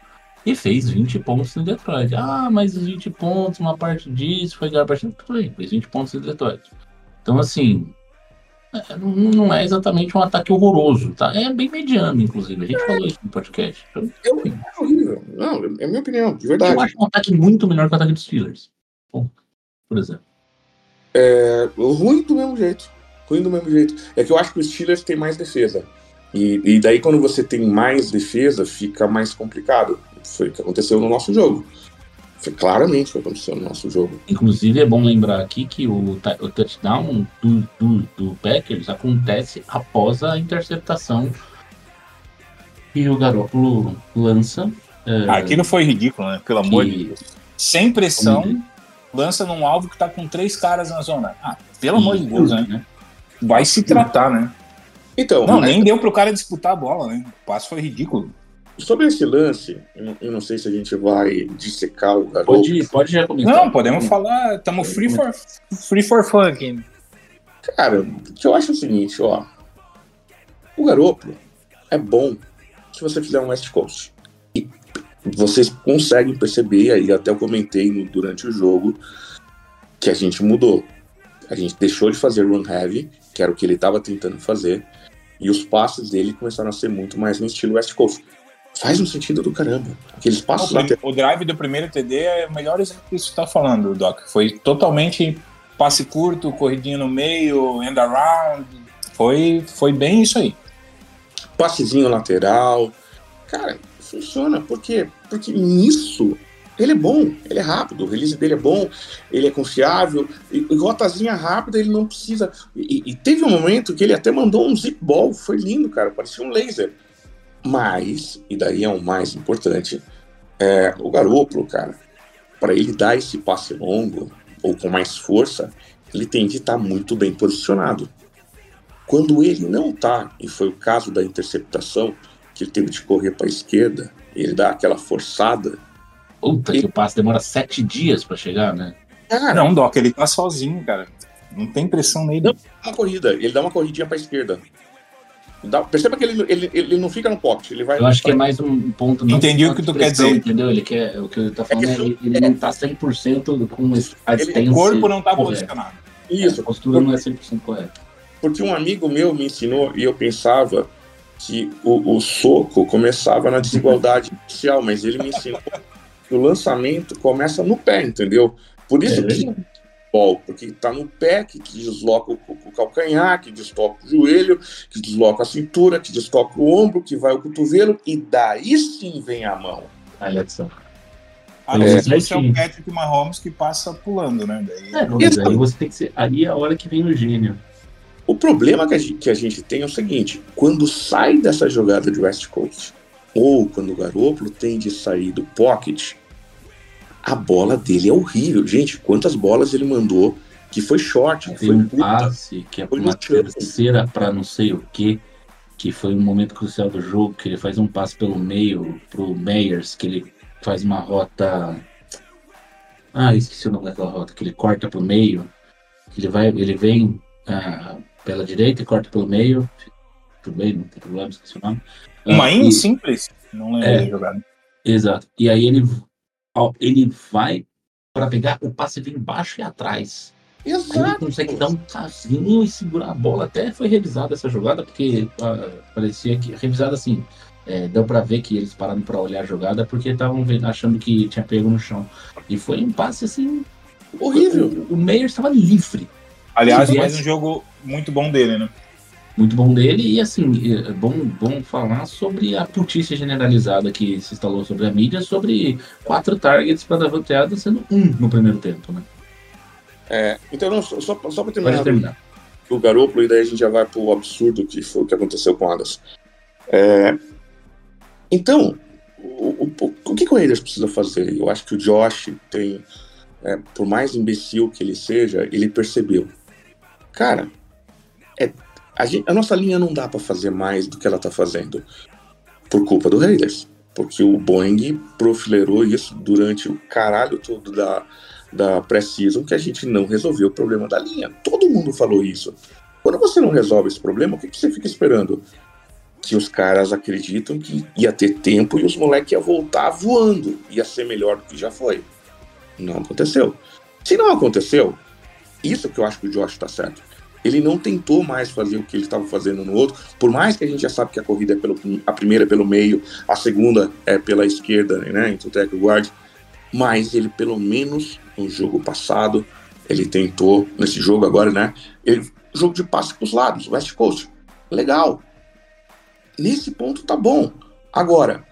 E fez 20 pontos em Detroit. Ah, mas os 20 pontos, uma parte disso foi ganhar a partida. Tudo bem, fez 20 pontos em Detroit. Então, assim, não, não é exatamente um ataque horroroso, tá? É bem mediano, inclusive. A gente falou isso no podcast. Então, Eu, é horrível. Não, é minha opinião, de verdade. Eu acho um ataque muito melhor que o ataque dos Steelers. Bom, por exemplo. É, ruim do mesmo jeito. Ruim do mesmo jeito. É que eu acho que os Steelers têm mais defesa. E, e daí, quando você tem mais defesa, fica mais complicado. Foi o que aconteceu no nosso jogo. Foi claramente o que aconteceu no nosso jogo. Inclusive, é bom lembrar aqui que o, o touchdown do, do, do Packers acontece após a interceptação que o Garoppolo lança. é, Ah, Aquilo foi ridículo, né? Pelo amor de Deus. Sem pressão, lança num alvo que tá com três caras na zona. Ah, pelo amor de Deus, né? né? Vai se tratar, né? Então, Não, mas nem deu pro cara disputar a bola, né? O passe foi ridículo. Sobre esse lance, eu não, sei se a gente vai dissecar o garoto. Pode, pode já comentar. Não, podemos falar, estamos free for, free for fun aqui. Cara, o que eu acho é o seguinte, ó. O garoto é bom se você fizer um West Coast. E vocês conseguem perceber, aí até eu comentei no- durante o jogo, que a gente mudou. A gente deixou de fazer run heavy, que era o que ele estava tentando fazer, e os passes dele começaram a ser muito mais no estilo West Coast. Faz um sentido do caramba. Aqueles passos O, o drive do primeiro TD é o melhor exemplo que você está falando, Doc. Foi totalmente passe curto, corridinha no meio, end around. Foi, foi bem isso aí. passezinho lateral. Cara, funciona. Por quê? Porque nisso ele é bom, ele é rápido, o release dele é bom, ele é confiável, e, e rotazinha rápida ele não precisa. E, e teve um momento que ele até mandou um zip ball, foi lindo, cara, parecia um laser. Mas, e daí é o mais importante, é, o Garoppolo, cara, para ele dar esse passe longo ou com mais força, ele tem que estar muito bem posicionado. Quando ele não tá, e foi o caso da interceptação, que ele teve de correr para a esquerda, ele dá aquela forçada. Puta que o passe demora sete dias pra chegar, né? Cara, Não, Doc, ele tá sozinho, cara. Não tem pressão nele. Não. uma corrida, ele dá uma corridinha para a esquerda. Dá- perceba que ele, ele, ele não fica no pocket, ele vai. Eu acho que é mais um ponto. não Entendi o que tu quer dizer. Entendeu? Ele quer, o que ele tá falando que é, ele, ele não tá 100% com a distância. O corpo não tá correta. posicionado. Isso, A postura não é 100% correta. porque um amigo meu me ensinou e eu pensava que o, o soco começava na desigualdade *laughs* inicial, mas ele me ensinou que o lançamento começa no pé, entendeu? Por isso É que futebol, porque tá no pé que desloca o, o calcanhar, que desloca o joelho, que desloca a cintura, que desloca o ombro, que vai o cotovelo, e daí sim vem a mão. Olha só. A não ser que É. você é o Patrick Mahomes que passa pulando, né? Daí, É, não, mas aí você tem que ser. Aí é a hora que vem o gênio. O problema que a, gente, que a gente tem é o seguinte: quando sai dessa jogada de West Coast, ou quando o Garoppolo tem de sair do pocket, a bola dele é horrível. Gente, quantas bolas ele mandou que foi short, que Tem foi um curta. passe que é Foi uma terceira pra não sei o que, que foi um momento crucial do jogo, que ele faz um passe pelo meio pro Meyers, que ele faz uma rota. Ah, esqueci o nome daquela rota, que ele corta pro meio. que Ele vai, ele vem ah, pela direita e corta pelo meio. Tudo bem, não tem problema, esqueci o nome. uma Ah, in e- simples. Não lembro É. da jogada. Exato. E aí ele, ele vai para pegar o passe vem embaixo e atrás. Aí ele Exato. consegue dar um casinho e segurar a bola. Até foi revisada essa jogada, porque ah, parecia que. Revisada assim. é, deu pra ver que eles pararam pra olhar a jogada porque estavam achando que tinha pego no chão. E foi um passe assim. Horrível. O, o Meyer estava livre. Aliás, mais um jogo muito bom dele, né? Muito bom dele. E assim, é bom, bom falar sobre a putice generalizada que se instalou sobre a mídia, sobre quatro targets para Davante Adams, sendo um no primeiro tempo, né? É, então, não, só, só, para terminar terminar. o Garoppolo, e daí a gente já vai pro absurdo que foi o que aconteceu com o Adams. É, então, o, o, o que, que o Raiders precisa fazer? Eu acho que o Josh tem, é, por mais imbecil que ele seja, ele percebeu. Cara, é, a, gente- a nossa linha não dá para fazer mais do que ela tá fazendo por culpa do Raiders. Porque o Boeing profilerou isso durante o caralho todo da, da pré-season que a gente não resolveu o problema da linha. Todo mundo falou isso. Quando você não resolve esse problema, o que, que você fica esperando? Que os caras acreditam que ia ter tempo e os moleques iam voltar voando. Ia ser melhor do que já foi. Não aconteceu. Se não aconteceu, isso que eu acho que o Josh tá certo. Ele não tentou mais fazer o que ele estava fazendo no outro, por mais que a gente já sabe que a corrida é pelo, a primeira é pelo meio, a segunda é pela esquerda, né, entre o tackle e o guard, mas ele pelo menos no jogo passado, ele tentou, nesse jogo agora, né, ele, jogo de passe para os lados, West Coast, legal. Nesse ponto tá bom. Agora,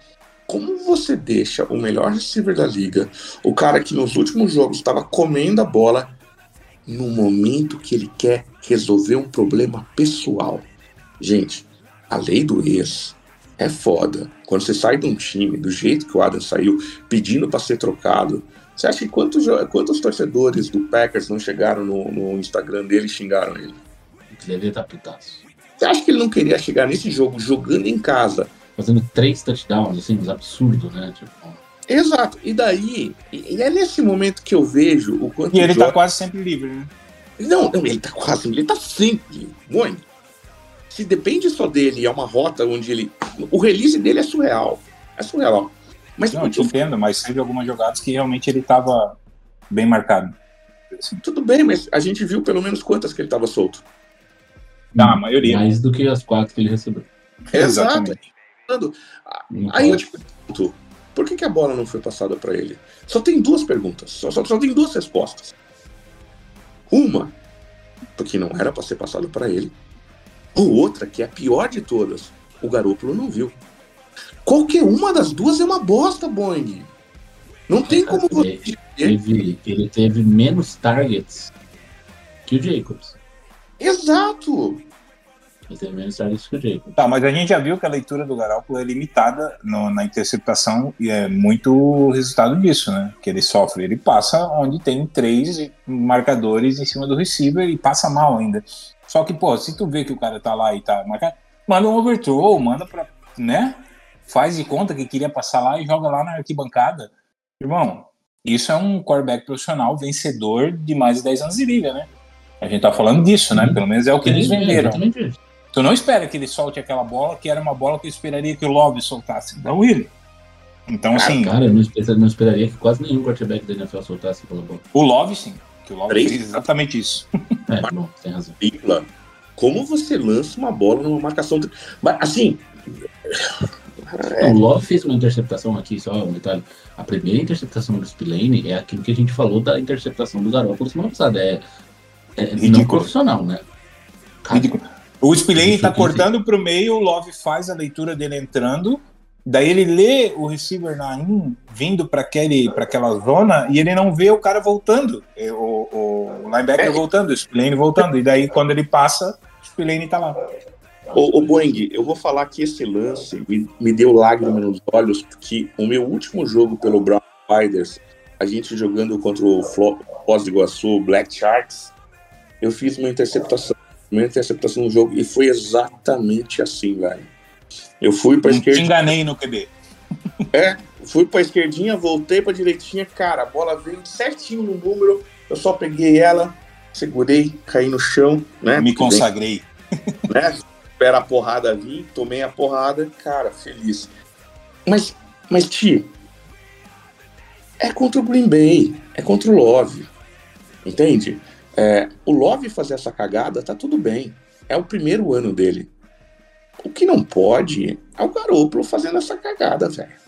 como você deixa o melhor receiver da liga, o cara que nos últimos jogos estava comendo a bola, no momento que ele quer resolver um problema pessoal? Gente, a lei do ex é foda. Quando você sai de um time, do jeito que o Adam saiu, pedindo para ser trocado, você acha que quantos, quantos torcedores do Packers não chegaram no, no Instagram dele e xingaram ele? Deve estar putaço. Você acha que ele não queria chegar nesse jogo jogando em casa? Fazendo três touchdowns, assim, uns absurdos, né? Tipo, Exato. E daí, e é nesse momento que eu vejo o quanto E ele o tá quase sempre livre, né? Não, não, ele tá quase, ele tá sempre. Muito. Se depende só dele, é uma rota onde ele. O release dele é surreal. É surreal. Mas Não, eu te entendo, mas teve algumas jogadas que realmente ele tava bem marcado. Assim, tudo bem, mas a gente viu pelo menos quantas que ele tava solto. Tá, a maioria. mais do que as quatro que ele recebeu. Exatamente. Exato. Não Aí eu te pergunto, por que, que a bola não foi passada para ele? Só tem duas perguntas, só, só, só tem duas respostas. Uma, porque não era para ser passado para ele. Ou outra, que é a pior de todas, o Garoppolo não viu. Qualquer uma das duas é uma bosta, Boeing. Não tem como você dizer. Teve, ele teve menos targets que o Jacobs. Exato. Teve menos targets que o Jacobs. Tá, mas a gente já viu que a leitura do Garoppolo é limitada no- na interceptação e é muito resultado disso, né? Que ele sofre, ele passa onde tem três marcadores em cima do receiver e passa mal ainda. Só que, pô, se tu vê que o cara tá lá e tá marcado, manda um overthrow, manda pra, né? Faz de conta que queria passar lá e joga lá na arquibancada. Irmão, isso é um quarterback profissional vencedor de mais de 10 anos de liga, né? A gente tá falando disso, né? Pelo menos é o que eles É, venderam. exatamente isso. Tu não espera que ele solte aquela bola, que era uma bola que eu esperaria que o Love soltasse. Não ele. Então, assim, Cara, eu não, esper- não esperaria que quase nenhum quarterback da NFL soltasse pela bola. o Love, sim. Que o Love Três? fez exatamente isso. *laughs* É, bom, tem razão. Como você lança uma bola numa marcação. assim. *laughs* O Love fez uma interceptação aqui, só um detalhe. A primeira interceptação do Spillane é aquilo que a gente falou da interceptação do Garoppolo semana passada. É, é não Ridículo. profissional, né? Cara, Ridículo. O Spillane tá aqui, cortando pro meio, o Love faz a leitura dele entrando, daí ele lê o receiver na in, vindo para aquela zona e ele não vê o cara voltando, é, o, o linebacker É. voltando, o Spillane voltando, e daí quando ele passa, o Spillane tá lá. Ô, ô Boeing, eu vou falar que esse lance me, me deu lágrima nos olhos, porque o meu último jogo pelo Brown Riders, a gente jogando contra o Foz do Iguaçu, Black Sharks, eu fiz uma interceptação, uma interceptação no jogo, e foi exatamente assim, velho. Eu fui pra Não te esquerda, enganei no QB. é, fui pra esquerdinha, voltei pra direitinha, cara, a bola veio certinho no número, eu só peguei ela, segurei, caí no chão, né? Me consagrei. né? Espera a porrada vir, tomei a porrada, cara, feliz. Mas, mas Ti, é contra o Green Bay, é contra o Love, entende? É, o Love fazer essa cagada, tá tudo bem. É o primeiro ano dele. O que não pode é o Garoppolo fazendo essa cagada, velho.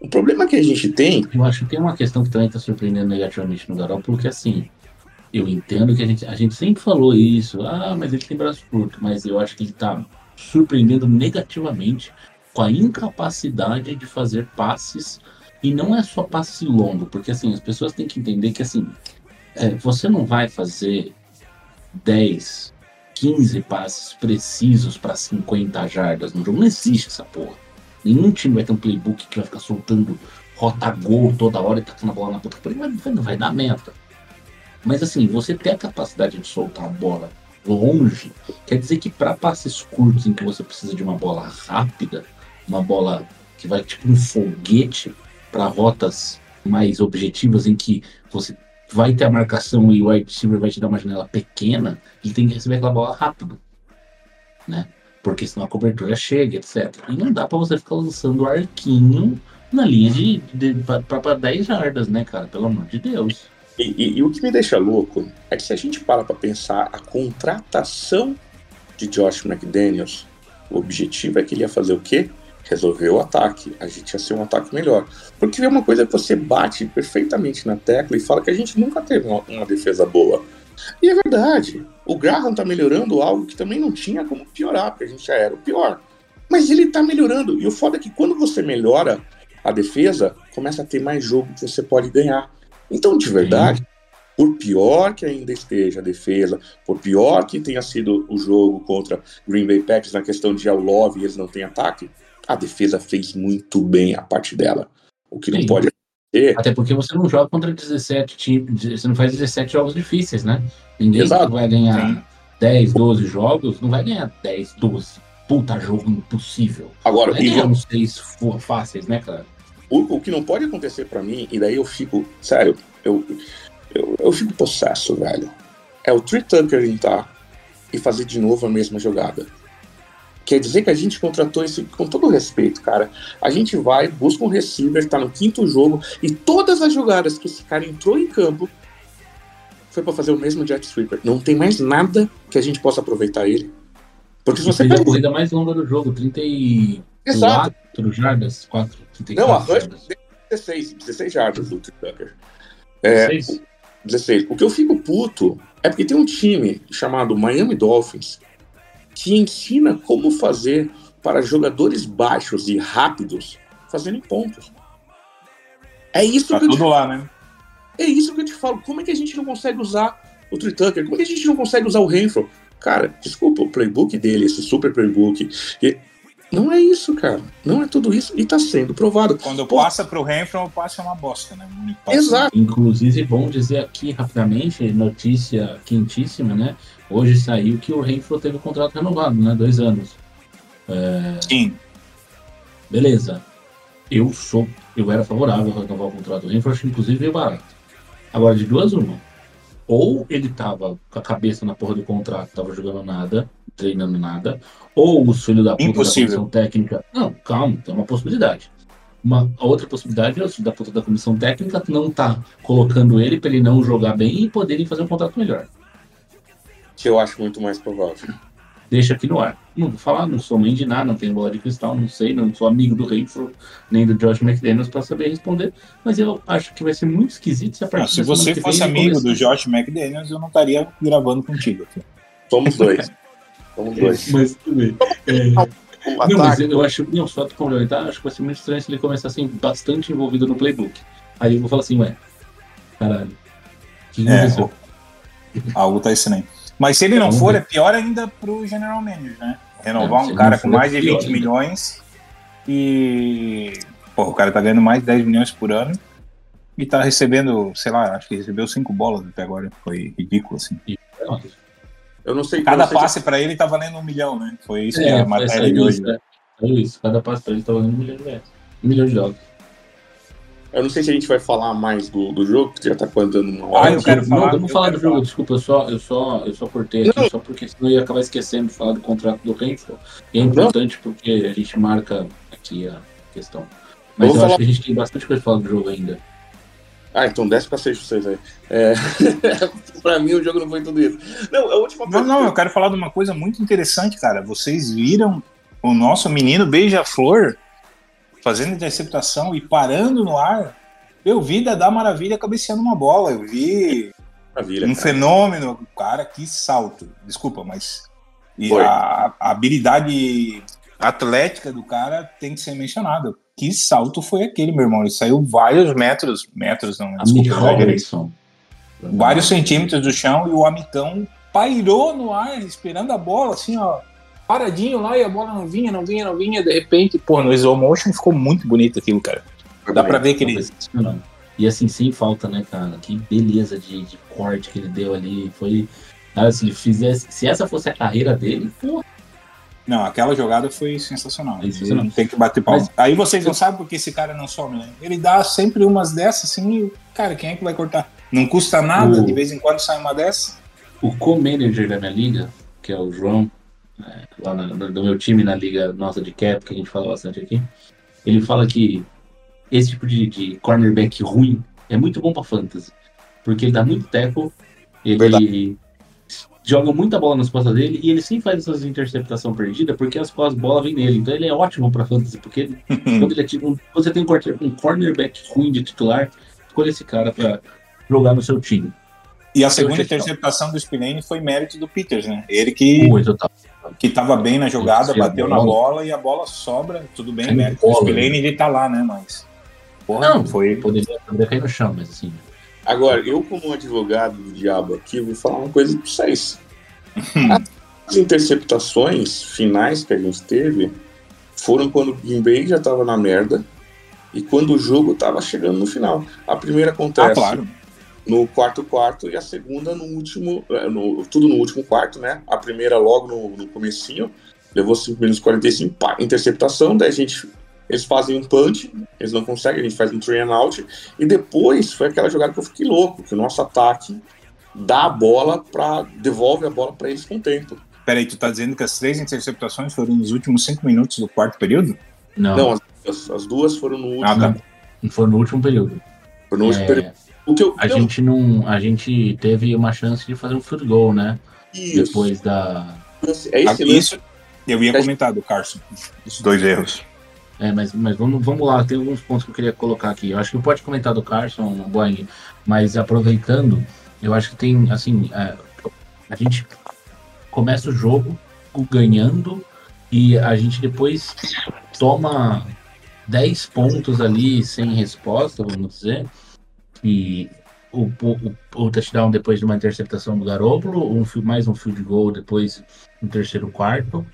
O problema que a gente tem Eu acho que tem uma questão que também está surpreendendo negativamente no Garoppolo, que assim, eu entendo que a gente, a gente sempre falou isso, ah, mas ele tem braço curto, mas eu acho que ele está surpreendendo negativamente com a incapacidade de fazer passes, e não é só passe longo, porque assim, as pessoas têm que entender que assim, é, você não vai fazer 10, 15 passes precisos para 50 jardas no jogo, não existe essa porra. Nenhum time vai ter um playbook que vai ficar soltando rota gol toda hora e tacando a bola na puta. pariu, Vai, vai dar merda. Mas assim, você ter a capacidade de soltar a bola longe, quer dizer que para passes curtos em que você precisa de uma bola rápida, uma bola que vai tipo um foguete para rotas mais objetivas em que você vai ter a marcação e o wide receiver vai te dar uma janela pequena, ele tem que receber aquela bola rápido, né? Porque senão a cobertura chega, etc. E não dá para você ficar lançando arquinho na linha de, de para 10 jardas, né, cara? Pelo amor de Deus. E, e- e o que me deixa louco é que se a gente para pra pensar a contratação de Josh McDaniels, o objetivo é que ele ia fazer o quê? Resolver o ataque. A gente ia ser um ataque melhor. Porque é uma coisa que você bate perfeitamente na tecla e fala que a gente nunca teve uma, uma defesa boa. E é verdade. O Graham tá melhorando algo que também não tinha como piorar, porque a gente já era o pior. Mas ele tá melhorando. E o foda é que quando você melhora a defesa, começa a ter mais jogo que você pode ganhar. Então, de verdade, por pior que ainda esteja a defesa, por pior que tenha sido o jogo contra Green Bay Packers na questão de ao love e eles não têm ataque, a defesa fez muito bem a parte dela. O que não Sim. pode acontecer. Até porque você não joga contra 17 times, você não faz 17 jogos difíceis, né? Ninguém Exato. vai ganhar Sim. 10, 12 jogos, não vai ganhar 10, 12. Puta jogo impossível. Agora, Vai e ganhar uns 6 fáceis, né, cara? o, o que não pode acontecer pra mim, e daí eu fico, sério, eu, eu, eu fico possesso, velho. É o Tree Tucker entrar e fazer de novo a mesma jogada. Quer dizer que a gente contratou esse, com todo respeito, cara. A gente vai, busca um receiver, tá no quinto jogo, e todas as jogadas que esse cara entrou em campo foi pra fazer o mesmo jet sweeper. Não tem mais nada que a gente possa aproveitar ele. Porque se você fez a pega- corrida mais longa do jogo, 34 Exato. jardas, 4, 34 Não, a Rush jardas. 16, 16 jardas do Tucker. É, 16? 16. O que eu fico puto é porque tem um time chamado Miami Dolphins que ensina como fazer para jogadores baixos e rápidos fazerem pontos. É isso, Tá que eu te, tudo lá, né? é isso que eu te falo. Como é que a gente não consegue usar o Tree Tucker? Como é que a gente não consegue usar o Renfro? Cara, desculpa, o playbook dele, esse super playbook, e- não é isso, cara. Não é tudo isso. E tá sendo provado. Quando Pô, passa pro Renfro, o passe é uma bosta, né? Exato. Inclusive, bom dizer aqui rapidamente, notícia quentíssima, né? Hoje saiu que o Renfro teve o contrato renovado, né? Dois anos. Sim. Beleza. Eu sou, eu era favorável a renovar o contrato do Renfro, acho que inclusive veio barato. Agora, de duas, uma. Ou ele tava com a cabeça na porra do contrato, tava jogando nada, treinando nada, ou os filhos da puta Impossível. da comissão técnica. Não, calma, tem uma possibilidade. Uma a outra possibilidade é os filhos da puta da comissão técnica não tá colocando ele pra ele não jogar bem e poderem fazer um contrato melhor. Que eu acho muito mais provável. Deixa aqui no ar. Não vou falar, não sou mãe de nada, não tenho bola de cristal, não sei, não sou amigo do Renfro nem do Josh McDaniels pra saber responder, mas eu acho que vai ser muito esquisito se a Não, partir se da semana você que fosse amigo do Josh McDaniels, eu não estaria gravando contigo. aqui. Somos dois. Somos dois. *laughs* Mas tudo bem. É, Um Não, mas eu acho, não, só pra complementar, acho que vai ser muito estranho se ele começar assim, bastante envolvido no playbook. Aí eu vou falar assim, ué, caralho, que É? Algo tá estranho. Mas se ele não for, é pior ainda pro General Manager, né? Renovar É, um ele cara com mais é de pior 20 ainda. milhões e. Porra, o cara tá ganhando mais de 10 milhões por ano e tá recebendo, sei lá, acho que recebeu 5 bolas até agora. Foi ridículo, assim. Eu não sei. Cada não sei se- passe pra ele tá valendo um milhão, né? Foi isso que é É, a matéria saiu de hoje. né? Saiu isso, cada passo pra ele tá valendo um milhão de reais. Um milhão de dólares. Eu não sei se a gente vai falar mais do, do jogo, porque já tá quase dando uma Ah, hora. eu quero não, falar, vamos eu falar do jogo, falar. desculpa, eu só, eu só, eu só cortei aqui, Não. só porque senão eu ia acabar esquecendo de falar do contrato do Renfro. E é importante porque a gente marca aqui a questão. Mas Vamos eu falar- acho que a gente tem bastante coisa pra falar do jogo ainda. Ah, então desce pra seis vocês aí. É... *laughs* pra mim o jogo não foi tudo isso. Não, a última Não, coisa. não, eu quero falar de uma coisa muito interessante, cara. Vocês viram o nosso menino Beija-Flor fazendo interceptação e parando no ar? Eu vi Dadá Maravilha cabeceando uma bola. Eu vi Maravilha, um cara. fenômeno. Cara, que salto. Desculpa, mas. E a, a habilidade atlética do cara tem que ser mencionada. Que salto foi aquele, meu irmão? Ele saiu vários metros, metros não, desculpa, eu exagerei. Alisson. vários centímetros do chão e o amicão pairou no ar esperando a bola, assim, ó, paradinho lá e a bola não vinha, não vinha, não vinha. De repente, pô, no slow motion ficou muito bonito aquilo, cara. Dá pra ver que ele. Sensacional. E assim, sem falta, né, cara? Que beleza de, de corte que ele deu ali. Foi. Cara, se ele fizesse. Se essa fosse a carreira dele, pô, Não, aquela jogada foi sensacional. Tem que bater palma. Mas- Aí vocês não sabem por que esse cara não some, né? Ele dá sempre umas dessas assim e, cara, quem é que vai cortar? Não custa nada, O- de vez em quando sai uma dessa. o co-manager da minha liga, que é o João, é, lá na- no, do meu time na liga nossa de cap, que a gente fala bastante aqui, ele fala que esse tipo de, de cornerback ruim é muito bom pra fantasy. porque ele dá muito teco, ele Verdade. joga muita bola nas costas dele e ele sempre faz essas interceptação perdida porque as costas bola vêm nele. Então ele é ótimo pra fantasy, porque *laughs* quando ele é tipo, um- você tem um, cornerback ruim de titular, escolha esse cara pra jogar no seu time. E a segunda touchdown. interceptação do Spillane foi mérito do Peters, né? Ele que, Muito tal. Que tava bem na jogada, Sim, bateu na bola. e a bola sobra. Tudo bem, mérito do colo, Spillane ele tá lá, né? Mas. Porra, Não, foi. Poderia, poderia cair no chão, mas assim. Agora, eu como advogado do diabo aqui, vou falar uma coisa pra vocês. *laughs* As interceptações finais que a gente teve foram quando o Green Bay já tava na merda e quando o jogo tava chegando no final. A primeira acontece Ah, claro. No quarto quarto e a segunda no último, eh, no- tudo no último quarto, né? A primeira logo no, no comecinho, levou 5 minutos e 45, pá, interceptação, daí a gente, eles fazem um punch, eles não conseguem, a gente faz um three and out, e depois foi aquela jogada que eu fiquei louco, que o nosso ataque dá a bola para devolve a bola para eles com tempo. Peraí, tu tá dizendo que as três interceptações foram nos últimos cinco minutos do quarto período? Não, Não, as, as duas foram no último, Ah, tá. não foi no último período. foram no último É, período. O que eu, a não, gente não. A gente teve uma chance de fazer um field goal, né? isso, Depois da. é Ah, esse lance Isso eu ia comentar do Carson. Os dois erros. É, mas, mas vamos, vamos lá, tem alguns pontos que eu queria colocar aqui. Eu acho que pode comentar do Carson, Boeing, mas aproveitando, eu acho que tem, assim, é, a gente começa o jogo ganhando e a gente depois toma 10 pontos ali sem resposta, vamos dizer, e o, o, o touchdown depois de uma interceptação do Garoppolo, um, mais um field goal depois no terceiro quarto,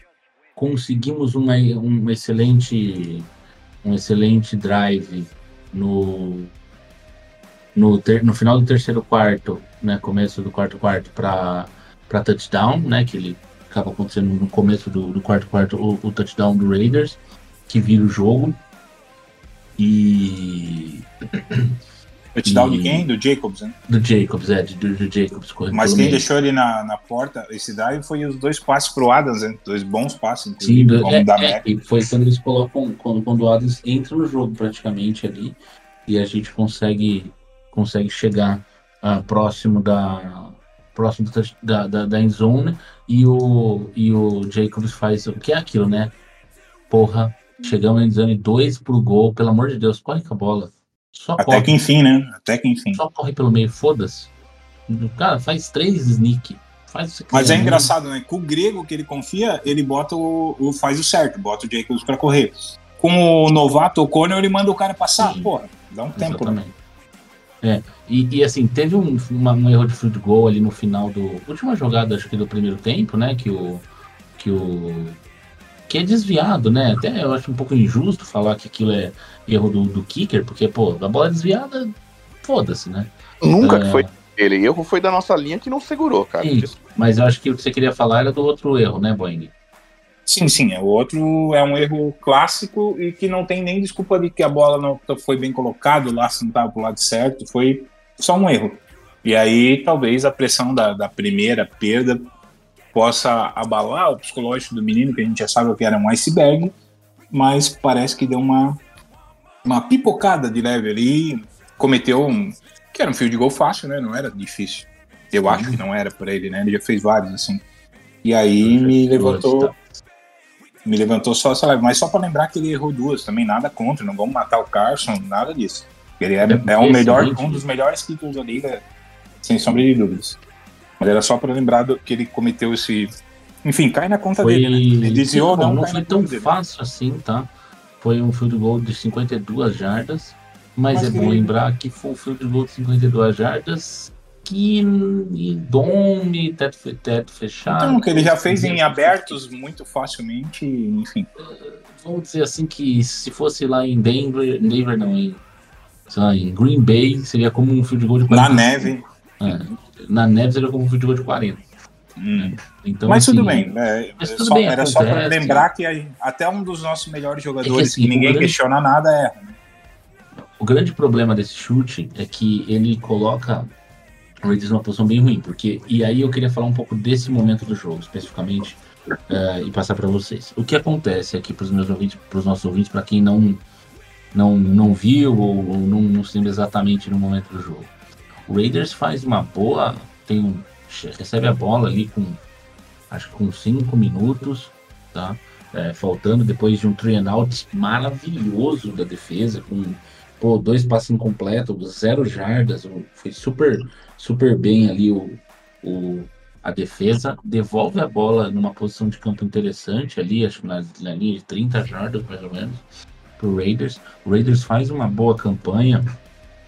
conseguimos uma, um excelente um excelente drive no no, ter- no final do terceiro quarto, né, começo do quarto quarto para touchdown, né, que ele acaba acontecendo no começo do, do quarto quarto o, o touchdown do Raiders, que vira o jogo. E *clears throat* Touchdown de E- quem? Do Jacobs, né? do Jacobs, é, de- do, do Jacobs correndo Mas quem meio. deixou ele na, na porta, esse drive, foi os dois passes pro Adams, né? Dois bons passes, Sim, do, é, da é, e foi quando eles colocam, quando, quando o Adams entra no jogo praticamente ali, e a gente consegue, consegue chegar ah, próximo da próximo da, da, da end zone e o, e o Jacobs faz o que é aquilo, né? Porra, chegamos na end zone, dois pro gol, pelo amor de Deus, corre com a bola. Só Até corre, que enfim, né? Até que enfim. só corre pelo meio, foda-se. Cara, faz três sneak. Faz Mas quiser, é engraçado, né? Com o grego que ele confia, ele bota o, o- faz o certo, bota o Jacobs pra correr. Com o novato, o Conor, ele manda o cara passar. Sim. Porra, dá um tempo. né? Exatamente. É, e, e, assim, teve um, uma- um erro de field goal ali no final do. Última jogada, acho que do primeiro tempo, né? Que o. Que o. Que é desviado, né? Até eu acho um pouco injusto falar que aquilo é erro do, do kicker, porque, pô, a bola é desviada, foda-se, né? Nunca É. que foi ele. Erro foi da nossa linha que não segurou, cara. Sim. Mas eu acho que o que você queria falar era do outro erro, né, Boeing? Sim, sim. O outro é um erro clássico e que não tem nem desculpa de que a bola não foi bem colocada, o laço não estava pro lado certo. Foi só um erro. E aí talvez a pressão da, da primeira perda possa abalar o psicológico do menino, que a gente já sabe que era um iceberg, mas parece que deu uma, uma pipocada de leve ali, cometeu um. que era um field goal fácil, né? Não era difícil. Eu acho que não era para ele, né? Ele já fez vários assim. E aí me levantou me levantou só essa live, mas só para lembrar que ele errou duas também, nada contra, não vamos matar o Carson, nada disso. Ele é, é o melhor, um dos melhores títulos da liga, sem sombra de dúvidas. Mas era só para lembrar do, que ele cometeu esse. Enfim, cai na conta Foi, dele, né? Ele desviou, não, não foi na tão conta dele. fácil assim, tá? Foi um field goal de 52 jardas, mas, Mas é bom lembrar que foi um field goal de 52 jardas que dome, teto, teto fechado. Então, que ele já fez em abertos muito facilmente, enfim. Vamos dizer assim que se fosse lá em Denver, Denver não, em, sei lá, em Green Bay, seria como um field goal de Na 40. neve. É, na neve seria como um goal de 40. hum. Então, Mas tudo assim, bem. é, mas é tudo só- bem, era só para acontece. lembrar que a- até um dos nossos melhores jogadores, assim, que o ninguém grande- questiona nada, é. O grande problema desse chute é que ele coloca o Raiders numa posição bem ruim, porque e aí eu queria falar um pouco desse momento do jogo especificamente eh, e passar para vocês. O que acontece aqui para os meus ouvintes, para os nossos ouvintes, para quem não não não viu ou, ou não, não se lembra exatamente no momento do jogo. O Raiders faz uma boa. Tem um, recebe a bola ali com. Acho que com 5 minutos, tá? É, faltando depois de um three out maravilhoso da defesa, com pô, dois passos incompletos, zero jardas, foi super, super bem ali o, o, a defesa, devolve a bola numa posição de campo interessante ali, acho que na, na linha de 30 jardas mais ou menos, pro Raiders. O Raiders faz uma boa campanha,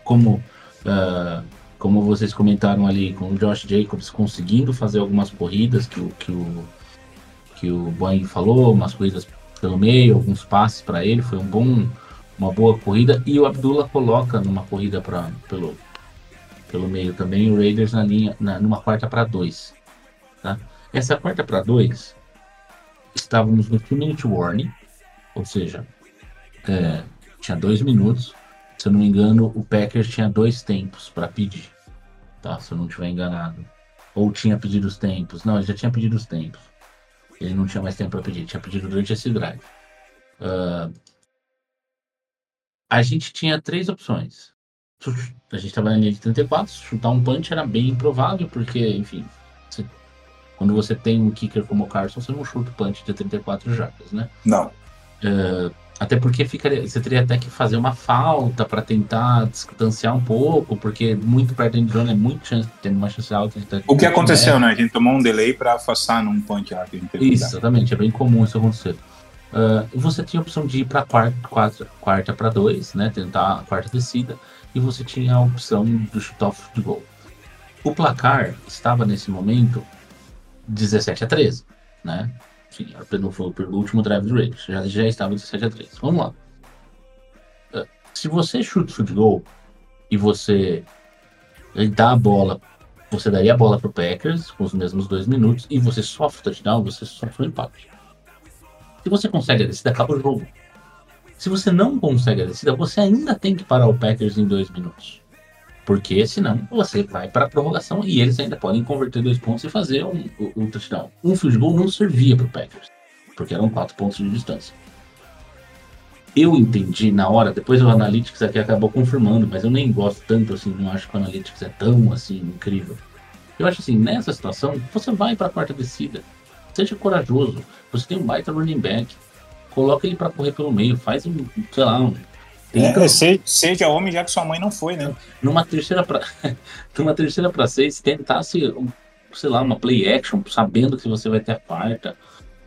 como, ah, como vocês comentaram ali, com o Josh Jacobs conseguindo fazer algumas corridas que o, que o, que o Boeing falou, umas corridas pelo meio, alguns passes para ele, foi um bom, uma boa corrida, e o Abdullah coloca numa corrida pra, pelo, pelo meio também, o Raiders na linha, na, numa quarta para dois. Tá? Essa quarta para dois, estávamos no two minute warning, ou seja, é, tinha dois minutos. Se eu não me engano, o Packers tinha dois tempos para pedir, tá? Se eu não estiver enganado. Ou tinha pedido os tempos. Não, ele já tinha pedido os tempos. Ele não tinha mais tempo para pedir, tinha pedido durante esse drive. Ah, a gente tinha três opções. A gente estava na linha de 34, chutar um punch era bem improvável, porque, enfim, você- quando você tem um kicker como o Carson, você não chuta o punch de 34 jardas, né? Não. Até porque ficaria, você teria até que fazer uma falta para tentar distanciar um pouco, porque muito perto da endzone é muito chance, tem uma chance alta ter- O que aconteceu, né? A gente tomou um delay pra afastar num punch lá que a gente teve Isso, exatamente, é bem comum isso acontecer. Ah, você tinha a opção de ir para quarta, quarta, quarta para dois, né? Tentar a quarta descida, e você tinha a opção do shoot-off de gol. O placar estava nesse momento 17 a 13, né? Enfim, era pelo- foi o último drive do Raiders, já, já estava 17 a 13. Vamos lá. Ah, se você chuta o goal e você dá a bola, você daria a bola pro Packers com os mesmos dois minutos e você sofre o touchdown, você sofre o empate. Se você consegue a descida, acaba o jogo. Se você não consegue a descida, você ainda tem que parar o Packers em dois minutos. Porque senão você vai para a prorrogação e eles ainda podem converter dois pontos e fazer um, o touchdown. Um field goal não servia para o Packers, porque eram quatro pontos de distância. Eu entendi na hora, depois o Analytics aqui acabou confirmando, mas eu nem gosto tanto assim, não acho que o Analytics é tão assim incrível. Eu acho assim, nessa situação, você vai para a quarta descida. Seja corajoso. Você tem um baita running back. Coloca ele para correr pelo meio. Faz um, sei lá, um. É, se- seja homem, já que sua mãe não foi, né? numa terceira para *laughs* numa terceira para seis, tentasse, sei lá, uma play action, sabendo que você vai ter a quarta.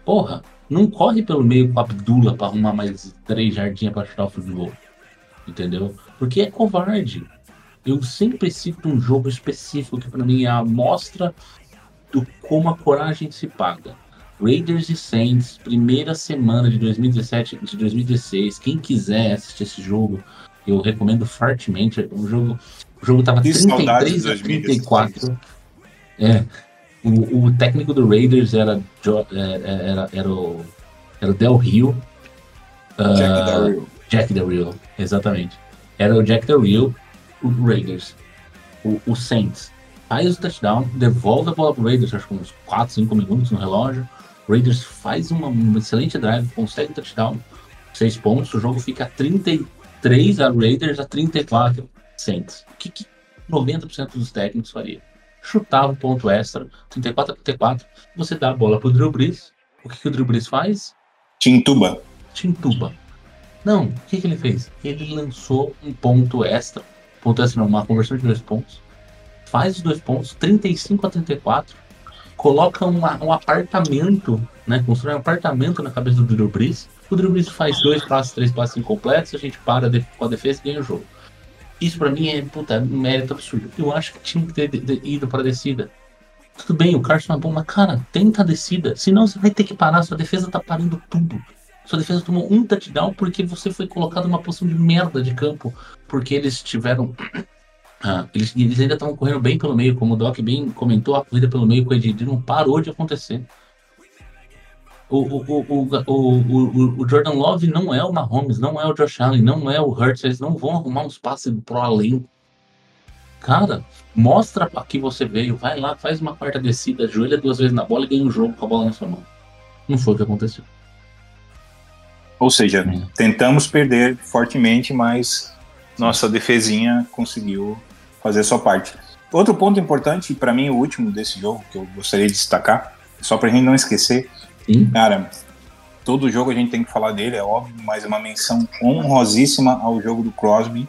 Porra, não corre pelo meio com a Abdullah para arrumar mais três jardinhas para chutar o goal. Entendeu? Porque é covarde. Eu sempre cito um jogo específico que para mim é a amostra do como a coragem se paga. Raiders e Saints, primeira semana de 2017, de 2016. Quem quiser assistir esse jogo, eu recomendo fortemente. O jogo, o jogo tava Que saudades 33 de a 2016. 34. É. O, o técnico do Raiders era, é, é, era, era, o, era o Del Rio. Jack Ah, Del Rio. Jack Del Rio, exatamente. Era o Jack Del Rio, o Raiders. O, o Saints faz o touchdown, devolve a bola pro Raiders, acho que uns 4, 5 minutos no relógio. O Raiders faz uma, um excelente drive, consegue touchdown, 6 pontos, o jogo fica 33 a Raiders a 34 Saints. O que, que 90% dos técnicos faria? Chutava o ponto extra, 34 a 34, você dá a bola pro Drew Brees. O que, que o Drew Brees faz? Tintuba. te entuba. Não, o que, que ele fez? Ele lançou um ponto extra, ponto extra não, uma conversão de dois pontos, faz os dois pontos, 35 a 34, coloca uma- um apartamento, né, constrói um apartamento na cabeça do Drew Brees, o Drew Brees faz dois passos, três passos incompletos, a gente para com a defesa e ganha o jogo. Isso pra mim é puta, um mérito absurdo. Eu acho que tinha que ter de- de- ido pra descida. Tudo bem, o Carson é bom, mas cara, tenta a descida. Senão você vai ter que parar, sua defesa tá parando tudo. Sua defesa tomou um touchdown porque você foi colocado numa posição de merda de campo. Porque eles tiveram. Ah, eles, eles ainda estavam correndo bem pelo meio, como o Doc bem comentou, a corrida pelo meio com o Ed não parou de acontecer. O, o, o, o, Jordan Love não é o Mahomes, não é o Josh Allen, não é o Hurts, eles não vão arrumar uns passes pro além. Cara, mostra pra que você veio, vai lá, faz uma quarta descida, ajoelha duas vezes na bola e ganha o jogo com a bola na sua mão. Não foi o que aconteceu. Ou seja, Hum. tentamos perder fortemente, mas nossa defesinha conseguiu fazer sua parte. Outro ponto importante, para mim, o último desse jogo, que eu gostaria de destacar, só pra gente não esquecer, Sim. cara, todo jogo a gente tem que falar dele, é óbvio, mas é uma menção honrosíssima ao jogo do Crosby.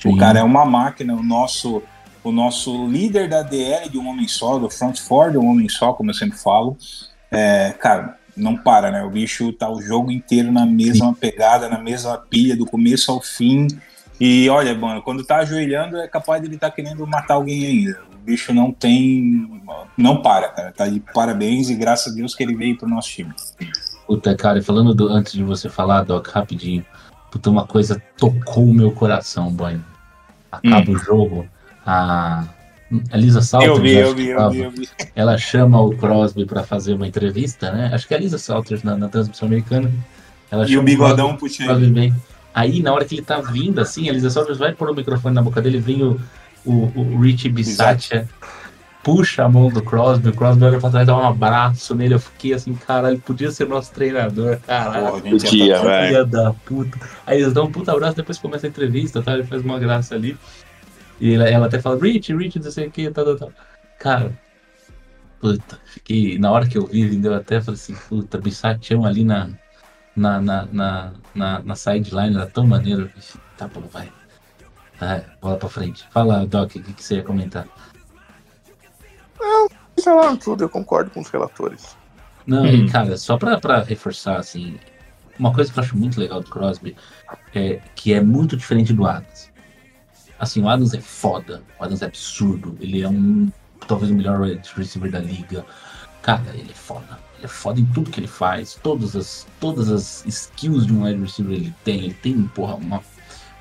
Sim. O cara é uma máquina, o nosso, o nosso líder da DL de um homem só, do front four de um homem só, como eu sempre falo. É, cara, não para, né? O bicho tá o jogo inteiro na mesma pegada, na mesma pilha, do começo ao fim. E olha, mano, quando tá ajoelhando é capaz de ele tá querendo matar alguém ainda. O bicho não tem. Não para, cara. Tá de parabéns e graças a Deus que ele veio pro nosso time. Puta, cara, e falando do- antes de você falar, Doc, rapidinho. Puta, uma coisa tocou o meu coração, boy. Acaba o jogo, a, a Lisa Salters, Hum. eu vi, eu vi, eu vi, eu vi. ela chama o Crosby pra fazer uma entrevista, né? Acho que é a Lisa Salters na, na transmissão americana. Ela E chama o bigodão puxando. Aí, na hora que ele tá vindo, assim, a Lisa Salters vai pôr o microfone na boca dele, vem o, o, o Richie Bisaccia, puxa a mão do Crosby, o Crosby olha pra trás, dá um abraço nele. Eu fiquei assim, caralho, podia ser nosso treinador, caralho. Podia, velho. Da puta. Aí eles dão um puta abraço, depois começa a entrevista, tá? Ele faz uma graça ali. E ela, ela até fala, Rich, Rich, não sei o que, tal, tal, tal. Cara, puta, fiquei. Na hora que eu vi, vendeu até, falei assim, puta, Bissatião ali na, na, na, na, na, na sideline, era tão maneiro. Tá bom, vai. Vai, bola pra frente. Fala, Doc, o que, que você ia comentar? Falaram tudo, eu concordo com os relatores. Não, Uhum. e, cara, só pra, pra reforçar, assim, uma coisa que eu acho muito legal do Crosby é que é muito diferente do Adams. Assim, o Adams é foda, o Adams é absurdo, ele é um, talvez o melhor receiver da liga. Cara, ele é foda, ele é foda em tudo que ele faz, todas as, todas as skills de um wide receiver ele tem, ele tem, porra, uma,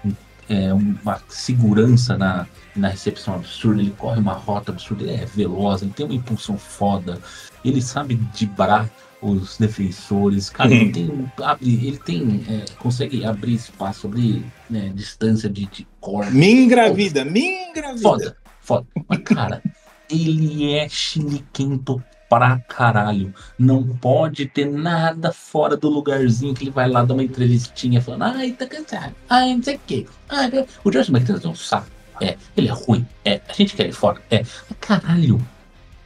um- é, uma segurança na, na recepção absurda, ele corre uma rota absurda, ele é veloz, ele tem uma impulsão foda, ele sabe dibrar os defensores, cara, ele *laughs* tem, abre, ele tem é, consegue abrir espaço, abrir né, distância de, de corte. Me engravida, me engravida. Foda, foda. Mas, cara, ele é chiliquento pra caralho. Não pode ter nada fora do lugarzinho que ele vai lá dar uma entrevistinha falando, ai, tá cansado, ai, não sei o quê. Ai, tá-" o Josh McDaniels é um saco. É, ele é ruim. É, a gente quer ele fora. É, caralho,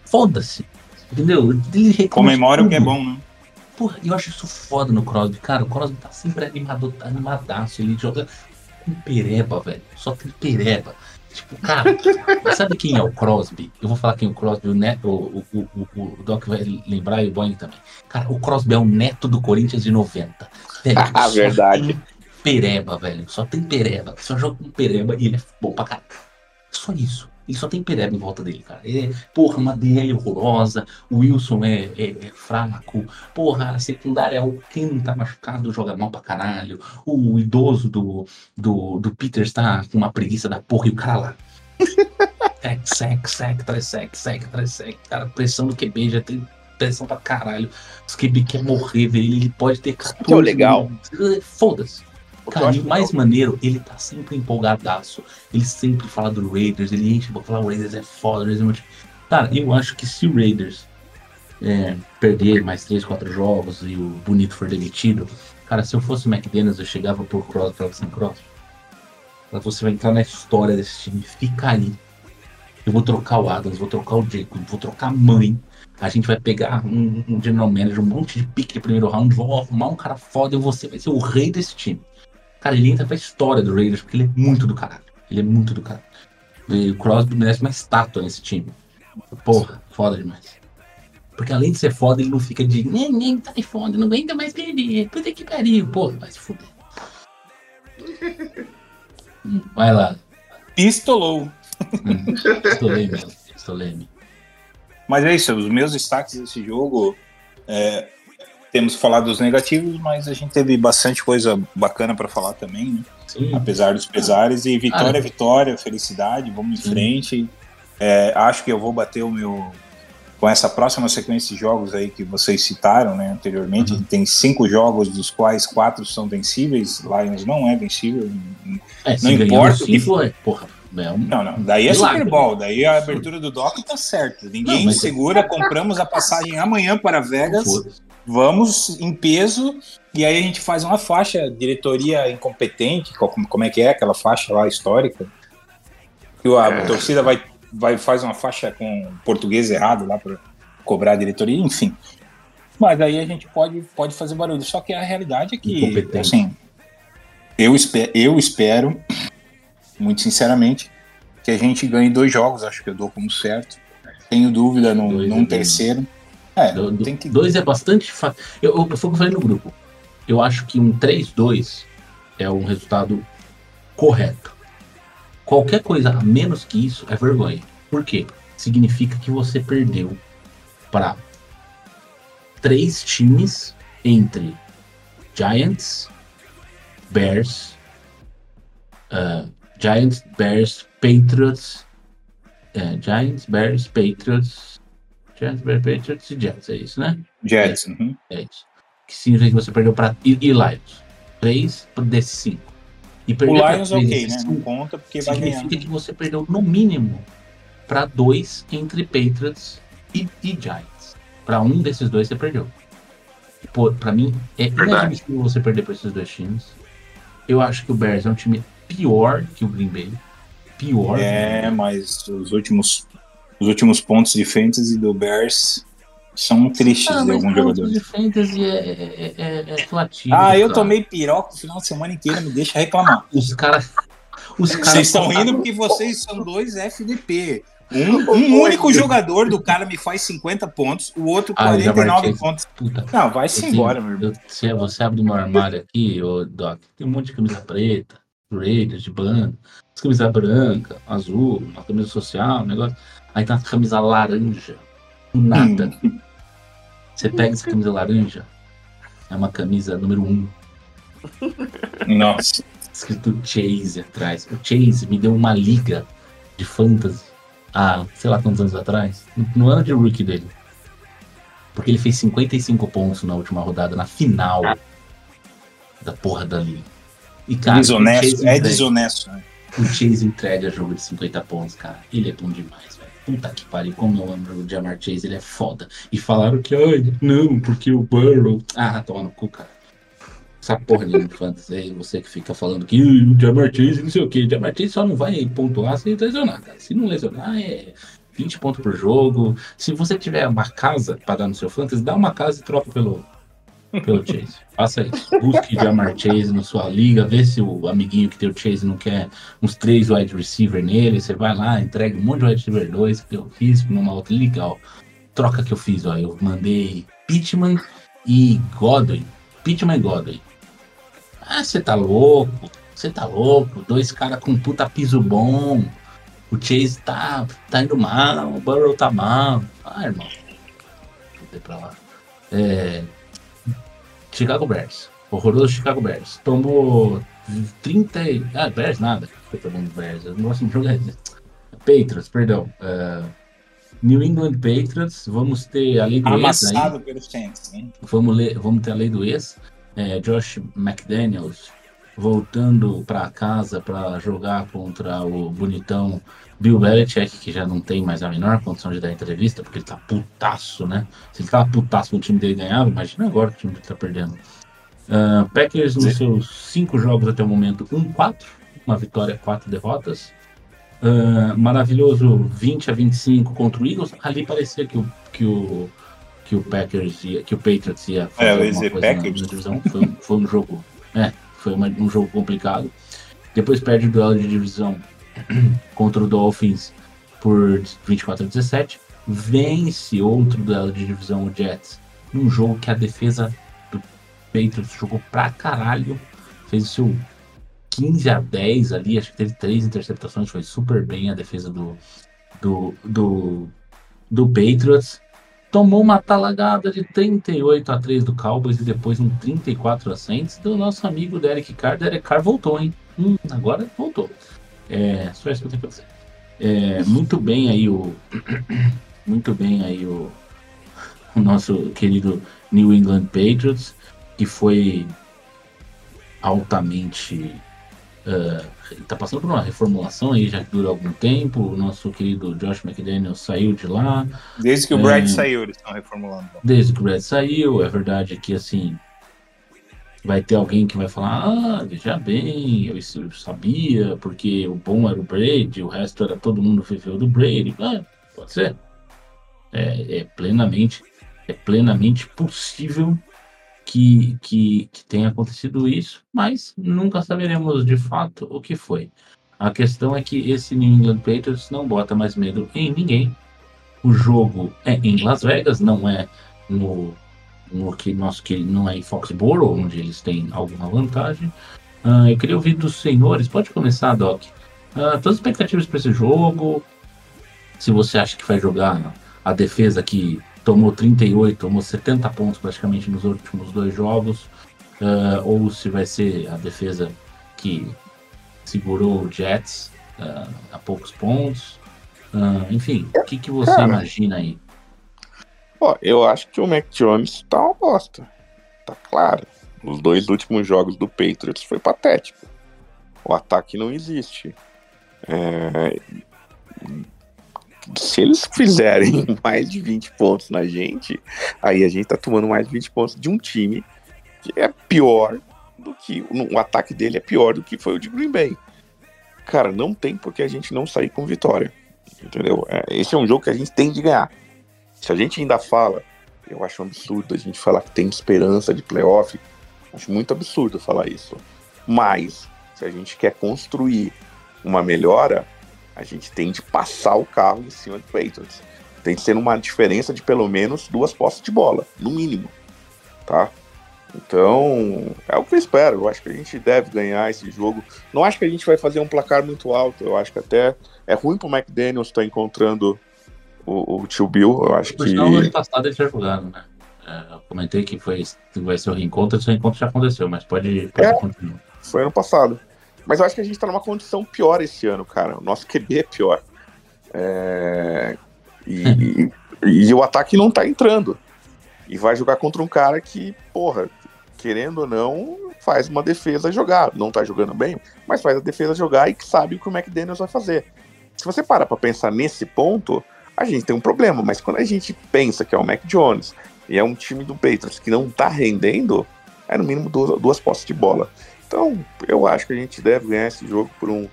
foda-se. Entendeu? Ele Comemora o que é tudo. bom, né? Porra, eu acho isso foda no Crosby. Cara, o Crosby tá sempre animado, tá animadaço. Ele joga com pereba, velho. Só tem pereba. Tipo, cara, sabe quem é o Crosby? Eu vou falar quem é o Crosby, o, neto, o, o, o, o Doc vai lembrar e o Boeing também. Cara, o Crosby é o neto do Corinthians de 90. Velho, *laughs* Ah, verdade. Pereba, velho. Só tem pereba. Só joga com pereba e ele é bom pra caralho. Só isso. Ele só tem pereba em volta dele, cara. É, porra, uma DL horrorosa. O Wilson é, é- é fraco. Porra, a secundária, o quem tá machucado joga mal pra caralho. O idoso do, do, do Peters tá com uma preguiça da porra e o cara lá. *laughs* Sec, sec, sec, traz sec, sec, traz sec. Cara, pressão do QB já tem pressão pra caralho. Os QB quer morrer, velho. Ele pode ter 14. que é o legal? Foda-se. O Cara, e o mais maneiro, ele tá sempre empolgadaço. Ele sempre fala do Raiders, ele enche pra falar o Raiders é foda, o Raiders é muito... Cara, eu acho que se o Raiders é, perder mais 3, 4 jogos e o Bonito for demitido, cara, se eu fosse o McDaniels, eu chegava por Cross pra você Cross. Você vai entrar na história desse time, fica ali. Eu vou trocar o Adams, vou trocar o Jacob, vou trocar a mãe. A gente vai pegar um, um general manager, um monte de pique de primeiro round, vou arrumar um cara foda e você vai ser o rei desse time. Cara, ele entra pra história do Raiders, porque ele é muito do caralho. Ele é muito do caralho. E o Crosby merece uma estátua nesse time. Porra, foda demais. Porque além de ser foda, ele não fica de nem, nem tá de foda, não aguenta mais perder. Puta que pariu, porra, vai se fuder. *laughs* Vai lá. Pistolou. Hum, Estolei mesmo, estolei Mas é isso, os meus destaques desse jogo. é, temos falado dos negativos, mas a gente teve bastante coisa bacana para falar também, né? Sim, apesar dos pesares. E vitória, Ah, vitória, felicidade, vamos em Sim. frente. É, acho que eu vou bater o meu. Com essa próxima sequência de jogos aí que vocês citaram né, anteriormente, Uhum. tem cinco jogos, dos quais quatro são vencíveis. Lions não é vencível. é, não importa o que cinco, é, porra, é um... Não, não. Daí é Milagre. Super Bowl. Daí a abertura do Doc tá certo. Ninguém Não, segura. Compramos a passagem amanhã para Vegas. Vamos em peso. E aí a gente faz uma faixa, diretoria incompetente. Como é que é aquela faixa lá histórica? Que a É. torcida vai vai faz uma faixa com português errado lá para cobrar a diretoria, enfim. Mas aí a gente pode, pode fazer barulho. Só que a realidade é que, assim, eu, espe eu espero, muito sinceramente, que a gente ganhe dois jogos. Acho que eu dou como certo. Tenho dúvida num, Dois é num bem- terceiro. É, Do- do- que. Dois é bastante fácil. Eu, eu, foi o que eu falei no grupo. Eu acho que um 3-2 é um resultado correto. Qualquer coisa a menos que isso é vergonha. Por quê? Significa que você perdeu para três times entre Giants, Bears, ah, Giants, Bears, Patriots, é, Giants, Bears, Patriots, Bears, Patriots e Jets, é isso, né? Jets. uhum. É isso. Que significa que você perdeu para e, e Lions. Três desses cinco. E O Lions, três ok, né? cinco Não conta porque vai ganhar. significa que você perdeu no mínimo para dois entre Patriots e, e Giants. Para um desses dois você perdeu. Pô, para mim é inadmissível você perder para esses dois times. Eu acho que o Bears é um time pior que o Green Bay. Pior. É, mas os últimos, os últimos pontos de fantasy do Bears são tristes Ah, de pontos jogadores. de fantasy é, é, é, é relativo. Ah, eu cara. tomei piroca o final de semana inteiro, me deixa reclamar. Os caras. Os caras Vocês estão rindo porque vocês são dois FDP. Um, um único jogador do cara me faz 50 pontos, o outro Ah, eu já 49 marquei. pontos. Puta, Não, vai-se embora, meu irmão. eu- se você abre meu armário aqui, ô Doc, tem um monte de camisa preta, Raiders, de banda, camisa branca, azul, uma camisa social, um negócio. Aí tem uma camisa laranja, do nada. Hum. *laughs* Você pega essa camisa laranja, é uma camisa número um, Nossa. escrito Chase atrás. O Chase me deu uma liga de fantasy há, sei lá quantos anos atrás, no, no ano de rookie dele. Porque ele fez 55 pontos na última rodada, na final da porra da liga. E, cara, desonesto, é entrega- desonesto. Né? O Chase entrega jogo de 50 pontos, cara. Ele é bom demais. Puta que pariu, como eu amo o Jamar Chase, ele é foda. E falaram que, ai, não, porque o Burrow. Ah, toma no cu, cara. Essa porra de fantasy aí, você que fica falando que "Ih, o Jamar Chase, não sei o que. O Jamar Chase só não vai pontuar se lesionar, cara. Se não lesionar, é 20 pontos por jogo. Se você tiver uma casa pra dar no seu fantasy, dá uma casa e troca pelo, pelo Chase. Faça isso. Busque Jamar Chase na sua liga, vê se o amiguinho que tem o Chase não quer uns três wide receiver nele. Você vai lá, entrega um monte de wide receiver 2 que eu fiz numa outra liga. Ó. Troca que eu fiz, ó. Eu mandei Pittman e Godwin. Pittman e Godwin. Ah, você tá louco? Você tá louco? Dois caras com puta piso bom. O Chase tá, tá indo mal, o Burrow tá mal. Ah, irmão. Deixa pra lá. É, Chicago Bears. Horroroso Chicago Bears. Tomou 30. e- Ah, Bears nada. Foi tomando Bears. O próximo jogo é. Patriots, perdão. É, New England Patriots. Vamos ter a lei do ex aí. Amassado pelos Saints. Né? Vamos, ler, vamos ter a lei do ex. É, Josh McDaniels voltando para casa para jogar contra o bonitão Bill Belichick, que já não tem mais a menor condição de dar entrevista, porque ele tá putaço, né? Se ele tava putaço quando o time dele ganhava, imagina agora que o time tá perdendo. Ah, Packers nos seus cinco jogos até o momento, 1-4, uma vitória, quatro derrotas. Ah, maravilhoso 20 a 25 contra o Eagles. Ali parecia que o, que o, que o Packers ia, que o Patriots ia fazer É, eu ia alguma coisa na, Packers. na divisão. Foi, um- foi um jogo, é, foi uma- um jogo complicado. Depois perde o duelo de divisão *clears throat* contra o Dolphins por 24 a 17. Vence outro duelo de divisão, o Jets, num jogo que a defesa do Patriots jogou pra caralho. Fez o seu 15 a 10 ali, acho que teve três interceptações, foi super bem a defesa do, do, do, do Patriots. Tomou uma talagada de 38 a 3 do Cowboys e depois um 34 a 100 do nosso amigo Derek Carr. Derek Carr voltou, hein? Hum, agora voltou. É, só isso que eu tenho pra dizer. É, muito bem aí o. *coughs* Muito bem aí o, o nosso querido New England Patriots, que foi altamente. ah, tá passando por uma reformulação aí já dura algum tempo. O nosso querido Josh McDaniel saiu de lá. Desde que o É. Brad saiu, eles estão reformulando. Desde que o Brad saiu, é verdade que assim. vai ter alguém que vai falar, ah, veja bem, eu eu sabia, porque o bom era o Brady, o resto era todo mundo viveu do Brady. Ah, pode ser. É, é plenamente, é plenamente possível que, que, que tenha acontecido isso, mas nunca saberemos de fato o que foi. A questão é que esse New England Patriots não bota mais medo em ninguém. O jogo é em Las Vegas, não é no, no que nosso que não é em Foxborough, onde eles têm alguma vantagem. Ah, eu queria ouvir dos senhores. Pode começar, Doc. Ah, todas as expectativas para esse jogo. Se você acha que vai jogar a defesa que tomou 38, tomou 70 pontos praticamente nos últimos dois jogos, ah, ou se vai ser a defesa que segurou o Jets ah, a poucos pontos. Ah, enfim, o que, que você Cara. imagina aí? Ó, eu acho que o Mac Jones tá uma bosta. Tá claro. Os dois últimos jogos do Patriots foi patético. O ataque não existe. É, Se eles fizerem *laughs* mais de 20 pontos na gente, aí a gente tá tomando mais de 20 pontos de um time que é pior do que. O ataque dele é pior do que foi o de Green Bay. Cara, não tem porque a gente não sair com vitória. Entendeu? É, Esse é um jogo que a gente tem de ganhar. Se a gente ainda fala, eu acho um absurdo a gente falar que tem esperança de playoff. Acho muito absurdo falar isso. Mas, se a gente quer construir uma melhora, a gente tem de passar o carro em cima do Patriots. Tem que ser uma diferença de pelo menos duas posses de bola, no mínimo. Tá? Então, é o que eu espero. Eu acho que a gente deve ganhar esse jogo. Não acho que a gente vai fazer um placar muito alto. Eu acho que até é ruim pro McDaniels estar encontrando o, o tio Bill. Eu acho que. no ano passado ele tinha jogado, né? É, eu comentei que foi, vai ser o reencontro, esse reencontro já aconteceu, mas pode, pode É. continuar. Foi ano passado. Mas eu acho que a gente tá numa condição pior esse ano, cara. O nosso QB é pior. É, E, e- e o ataque não tá entrando. E vai jogar contra um cara que, porra, querendo ou não, faz uma defesa jogar. Não tá jogando bem, mas faz a defesa jogar e que sabe o que o McDaniels vai fazer. Se você parar pra pensar nesse ponto, a gente tem um problema. Mas quando a gente pensa que é o Mac Jones e é um time do Patriots que não tá rendendo, é no mínimo duas, duas posses de bola. Então, eu acho que a gente deve ganhar esse jogo por um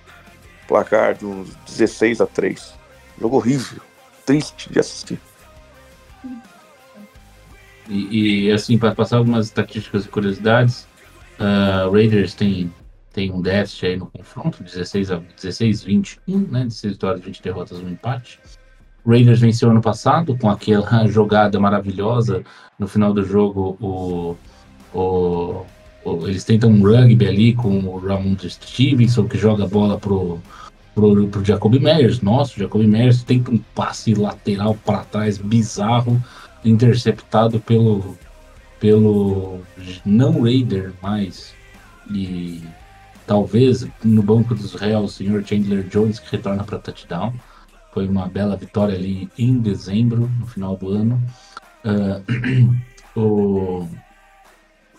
placar de uns 16 a 3. Jogo horrível, triste de assistir. E, e, assim, para passar algumas estatísticas e curiosidades, ah, Raiders tem, tem um déficit aí no confronto, 16 a 16, 21, né? 16 vitórias, 20 derrotas, um empate. Raiders venceu ano passado com aquela *laughs* jogada maravilhosa no final do jogo. O, o- eles tentam um rugby ali com o Ramon Stevenson, que joga a bola pro, pro, pro Jacoby Myers. Nossa, o Jacoby Myers tenta um passe lateral para trás bizarro, interceptado pelo, pelo não Raider mais. E talvez no banco dos réus, o senhor Chandler Jones, que retorna para touchdown. Foi uma bela vitória ali em dezembro, no final do ano. Ah, *clears throat* o,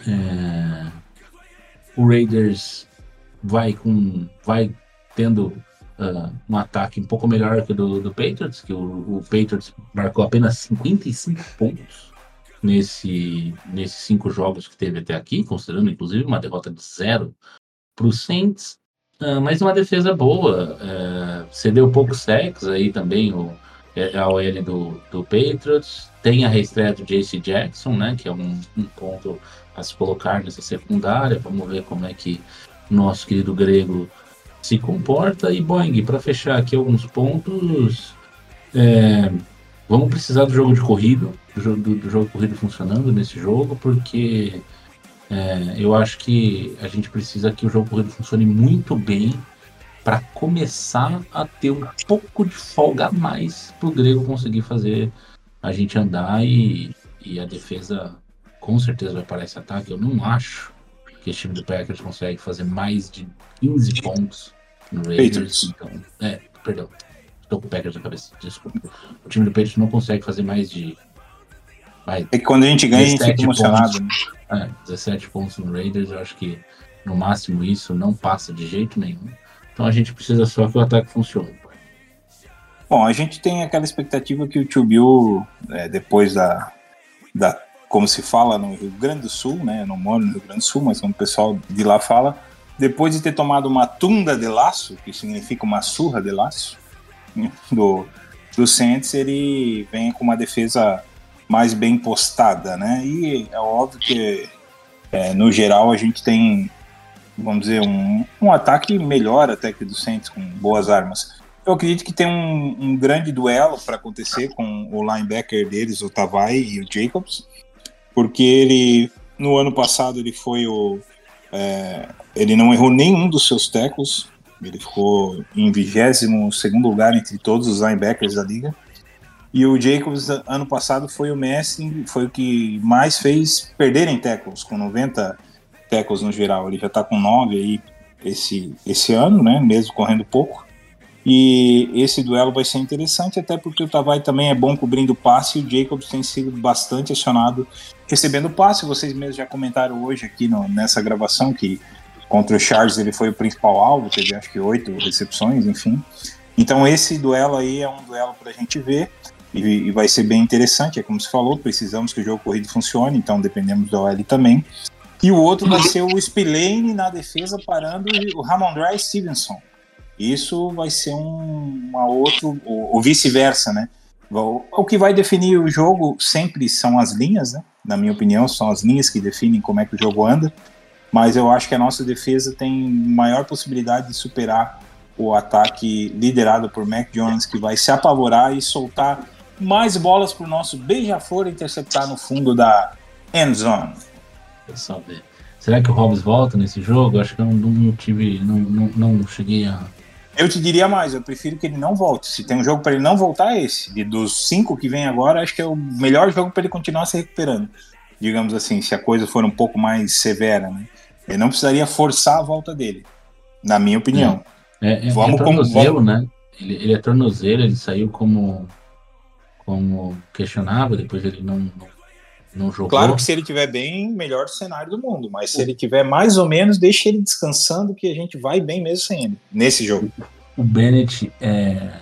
é, o Raiders vai com vai tendo ah, um ataque um pouco melhor que o do, do Patriots, que o, o Patriots marcou apenas 55 pontos nesse, nesses cinco jogos que teve até aqui, considerando inclusive uma derrota de zero para os Saints. Ah, mas uma defesa boa, é, cedeu poucos sacks aí também o, é, a OL do, do Patriots. Tem a reestreia do JC Jackson, né, que é um, um ponto a se colocar nessa secundária. Vamos ver como é que nosso querido grego se comporta. E Boeing, para fechar aqui alguns pontos, é, vamos precisar do jogo de corrido, do jogo, do, do jogo de corrido funcionando nesse jogo, porque é, eu acho que a gente precisa que o jogo corrido funcione muito bem para começar a ter um pouco de folga a mais para o Grego conseguir fazer a gente andar e, e a defesa com certeza vai parar esse ataque. Eu não acho que esse time do Packers consegue fazer mais de 15 pontos no Raiders. Então, é, perdão. Estou com o Packers na cabeça, desculpa. O time do Patriots não consegue fazer mais de. Vai, É que quando a gente ganha, a gente fica 17 emocionado. né? é, 17 pontos no Raiders, eu acho que no máximo isso não passa de jeito nenhum. Então a gente precisa só que o ataque funcione. Bom, a gente tem aquela expectativa que o Tio Bill, é, depois da, da como se fala no Rio Grande do Sul, né? Eu não moro no Rio Grande do Sul, mas como o pessoal de lá fala, depois de ter tomado uma tunda de laço, que significa uma surra de laço, *laughs* do, do Saints, ele vem com uma defesa mais bem postada, né? E é óbvio que, é, no geral, a gente tem, vamos dizer, um, um ataque melhor até que do Saints, com boas armas. Eu acredito que tem um, um grande duelo para acontecer com o linebacker deles, o Tavai e o Jacobs, porque ele, no ano passado, ele foi o. é, ele não errou nenhum dos seus tackles, ele ficou em 22 lugar entre todos os linebackers da liga. E o Jacobs, ano passado, foi o mestre, foi o que mais fez perderem tackles, com 90 tackles no geral. Ele já está com 9 aí esse, esse ano, né? Mesmo correndo pouco. E esse duelo vai ser interessante, até porque o Tavai também é bom cobrindo passe e o Jacobs tem sido bastante acionado recebendo passe. Vocês mesmos já comentaram hoje aqui no- nessa gravação que contra o Charles ele foi o principal alvo, teve acho que oito recepções, enfim. Então esse duelo aí é um duelo para a gente ver e, e vai ser bem interessante. É como se falou, precisamos que o jogo corrido funcione, então dependemos da OL também. E o outro vai ser o Spillane na defesa parando o Ramondre Stevenson. Isso vai ser um, uma outro, ou, ou vice-versa, né? O, que vai definir o jogo sempre são as linhas, né? Na minha opinião, são as linhas que definem como é que o jogo anda. Mas eu acho que a nossa defesa tem maior possibilidade de superar o ataque liderado por Mac Jones, que vai se apavorar e soltar mais bolas para o nosso beija-flor interceptar no fundo da end zone. Ver. Será que o Hobbs volta nesse jogo? Acho que eu não, não tive. Não, não, não cheguei a. Eu te diria mais, eu prefiro que ele não volte. Se tem um jogo para ele não voltar, é esse. E dos cinco que vem agora, acho que é o melhor jogo para ele continuar se recuperando. Digamos assim, se a coisa for um pouco mais severa, né? Ele não precisaria forçar a volta dele, na minha opinião. É, é, Vamos é com- tornozelo, vamos- né? Ele, ele é tornozelo, ele saiu como, como questionável, depois ele não, não, não jogou. Claro que se ele tiver bem, melhor cenário do mundo. Mas se ele tiver mais ou menos, deixa ele descansando, que a gente vai bem mesmo sem ele. Nesse jogo. O Bennett é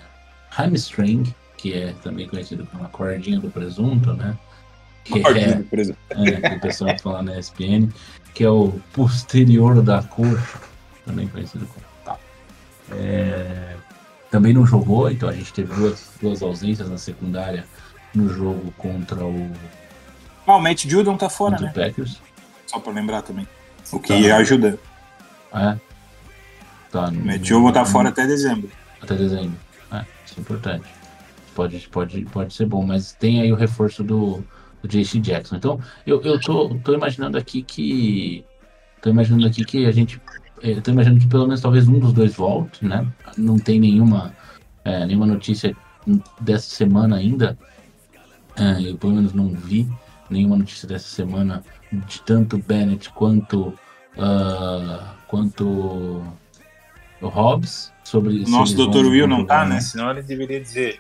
hamstring, que é também conhecido como a cordinha do presunto, né? Que é, por exemplo. é, que o pessoal fala na ESPN, que é o posterior da coxa, também conhecido como tal. É, também não jogou, então a gente teve duas, duas ausências na secundária no jogo contra o, Ah, o Matt Judon tá fora, contra né? Packers. Só pra lembrar também. O que ajuda. É. Tá, O no- Matt Judon tá fora até dezembro. Até dezembro. É, isso é importante. Pode, pode, pode ser bom, mas tem aí o reforço do, do JC Jackson. Então, eu, eu tô, tô imaginando aqui que. Tô imaginando aqui que a gente. Eu tô imaginando que pelo menos talvez um dos dois volte, né? Não tem nenhuma, é, nenhuma notícia dessa semana ainda. É, eu pelo menos não vi nenhuma notícia dessa semana de tanto Bennett quanto. ah, quanto o Hobbs sobre O nosso vão- Will não tá, né? Senão ele deveria dizer.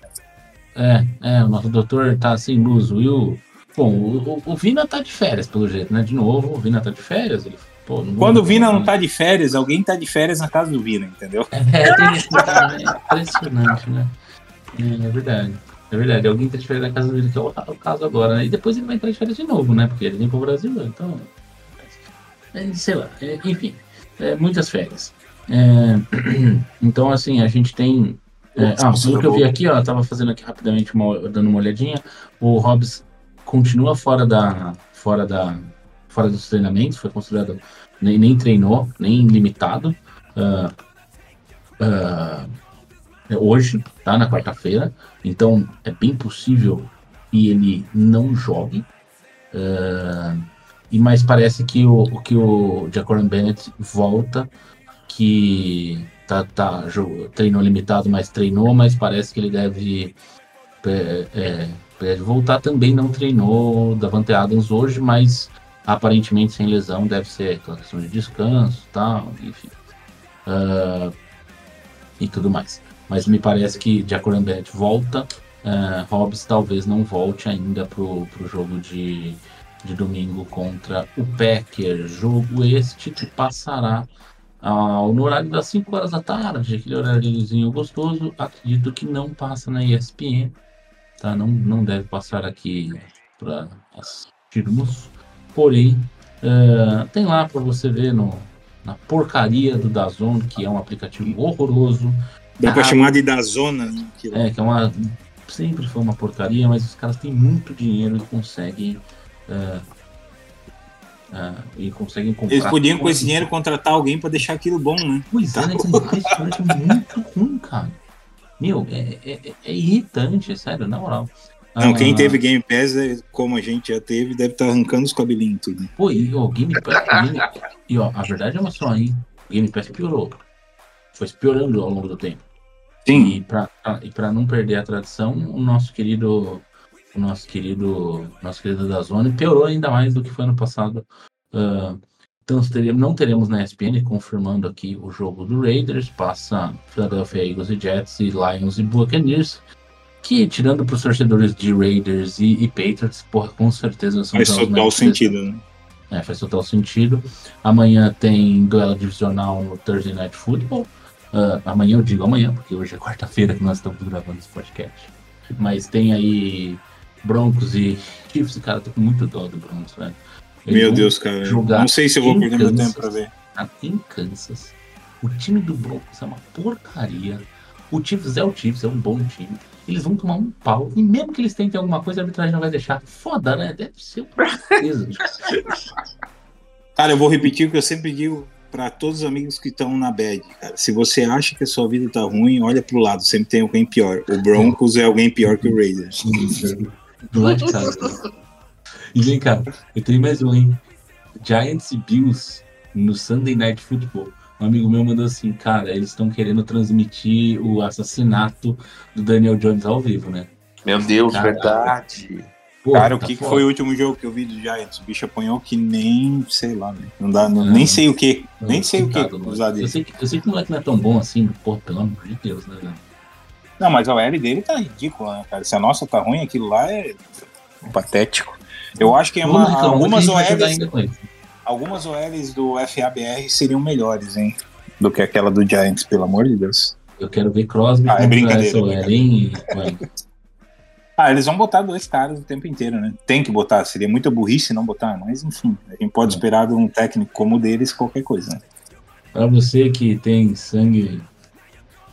É, é, o nosso doutor tá sem luz. Will. Bom, o, o- o Vina tá de férias, pelo jeito, né? De novo, o Vina tá de férias. Ele, pô, Quando o Vina não tá de férias, alguém tá de férias na casa do Vina, entendeu? É, tem isso também, é impressionante, né? É, é verdade. É verdade, alguém tá de férias na casa dele, que é o, o caso agora, né? E depois ele vai entrar de férias de novo, né? Porque ele vem pro Brasil, então. é, sei lá, é, enfim, é, muitas férias. É, *clears throat* então, assim, a gente tem. É, ah, pelo que eu vi aqui, ó, eu tava fazendo aqui rapidamente, uma, dando uma olhadinha. O Hobbs continua fora da. fora da. fora dos treinamentos, foi considerado. Nem, nem treinou, nem limitado. Ah, é hoje, tá? Na quarta-feira. Então é bem possível que ele não jogue. Ah, e mas parece que o, que o Jacoran Bennett volta, que tá, tá, treinou limitado, mas treinou, mas parece que ele deve, é, é, deve voltar também. Não treinou Davante Adams hoje, mas aparentemente sem lesão, deve ser questão de descanso tal, enfim. Ah, e tudo mais. Mas me parece que Jacoran Bennett volta, uh, Hobbs talvez não volte ainda pro, pro jogo de, de domingo contra o Packers. Jogo este que passará ao no horário das 5 horas da tarde, aquele horáriozinho gostoso. Acredito que não passa na ESPN, tá? Não, não deve passar aqui para assistir assistirmos. Porém, eh, tem lá para você ver no, na porcaria do Dazon, que é um aplicativo horroroso. Dá pra Ah, chamar de da zona, né? É, que é uma. Sempre foi uma porcaria, mas os caras têm muito dinheiro e conseguem. eh, eh, e conseguem comprar. Eles podiam com esse dinheiro contratar alguém pra deixar aquilo bom, né? Pois é, né? É muito ruim, cara. Meu, é, é, é- irritante, é sério, na moral. Não, quem teve Game Pass, é, como a gente já teve, deve estar arrancando os cabelinhos tudo. Pô, e o Game Pass. Game- e ó, a verdade é uma só, hein? O Game Pass piorou. Foi piorando ao longo do tempo. E pra, pra- e pra não perder a tradição, o nosso querido. O nosso querido. Nosso querido da Zone piorou ainda mais do que foi ano passado. Ah, então teremos- não teremos na ESPN, confirmando aqui o jogo do Raiders, passa Philadelphia Eagles e Jets e Lions e Buccaneers. Que, tirando para os torcedores de Raiders e, e Patriots, porra, com certeza são Faz total sentido, né? é, faz total sentido. Amanhã tem duelo divisional no Thursday Night Football. Ah, amanhã eu digo amanhã, porque hoje é quarta-feira que nós estamos gravando esse podcast. Mas tem aí Broncos e Chiefs, cara, tô com muito dó do Broncos, velho. Eles Meu Deus, cara. Não sei se eu vou perder meu Kansas. tempo pra ver. Tá em Kansas. O time do Broncos é uma porcaria. O Chiefs é o Chiefs, é um bom time. Eles vão tomar um pau. E mesmo que eles tentem alguma coisa, a arbitragem não vai deixar. Foda, né? Deve ser uma tristeza. *laughs* Cara, eu vou repetir o que eu sempre digo pra todos os amigos que estão na bad, cara. Se você acha que a sua vida tá ruim, olha pro lado, sempre tem alguém pior. O Broncos é alguém pior que o Raiders. Do lado de casa. E vem cá, eu tenho mais um, hein? Giants e Bills no Sunday Night Football. Um amigo meu mandou assim, cara, eles estão querendo transmitir o assassinato do Daniel Jones ao vivo, né? Meu Deus, Caralho. verdade. Cara, o tá que, que foi o último jogo que eu vi do Giants? O bicho apanhou que nem, sei lá, né? Não dá, não- Não. nem sei o que. Nem sei o que usar Eu dele. sei, que, eu sei que o moleque não é tão bom assim, porra, pelo amor de Deus, né, velho? Não, mas a OL dele tá ridícula, né, cara? Se a nossa tá ruim, aquilo lá é patético. Eu acho que é uma- reclamar, algumas OLs, algumas OLs do FABR seriam melhores, hein? Do que aquela do Giants, pelo amor de Deus. Eu quero ver Crosby Ah, é brincadeira, essa é OL, hein? Ah, eles vão botar dois caras o tempo inteiro, né? Tem que botar, seria muita burrice não botar, mas enfim, a gente pode esperar de um técnico como o deles qualquer coisa, né? Pra você que tem sangue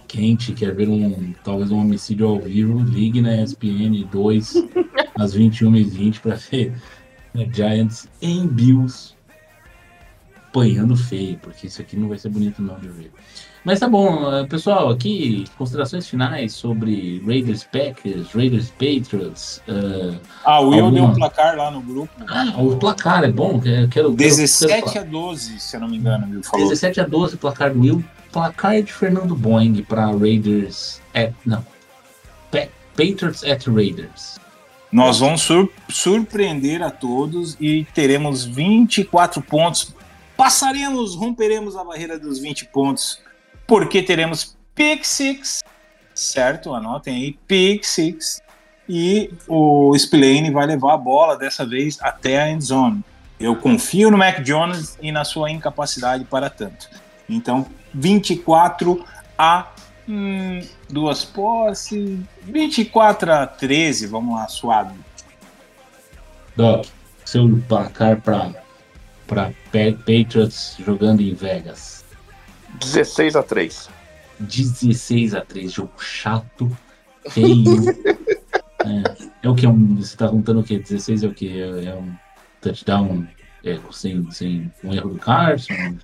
quente, quer ver um talvez um homicídio ao vivo, ligue na ESPN 2 *laughs* às 21h20 para ver né, Giants em Bills apanhando feio, porque isso aqui não vai ser bonito não de ver. Mas tá bom, eh, pessoal, aqui considerações finais sobre Raiders Packers, Raiders Patriots. eh, Ah, o Will Alguma- deu um placar lá no grupo. ah, o placar é bom, quero, quero 17 quero- a 12, se eu não me engano, Will falou. 17 a 12, placar do Will. Placar de Fernando Boeing para Raiders. At, não. Pa- Patriots at Raiders. Nós vamos sur- surpreender a todos e teremos 24 pontos. Passaremos, romperemos a barreira dos 20 pontos, porque teremos pick six, certo? Anotem aí, pick six. E o Spillane vai levar a bola dessa vez até a end zone. Eu confio no Mac Jones e na sua incapacidade para tanto. Então, 24 a hum, duas posses, 24 a 13, vamos lá, suave. Doc, seu placar para Patriots jogando em Vegas. 16 a 3. 16 a 3, jogo chato, feio. *laughs* é, é o que? Um, você tá contando o que? 16 é o que? É, é um touchdown é, sem, sem um erro do Carson?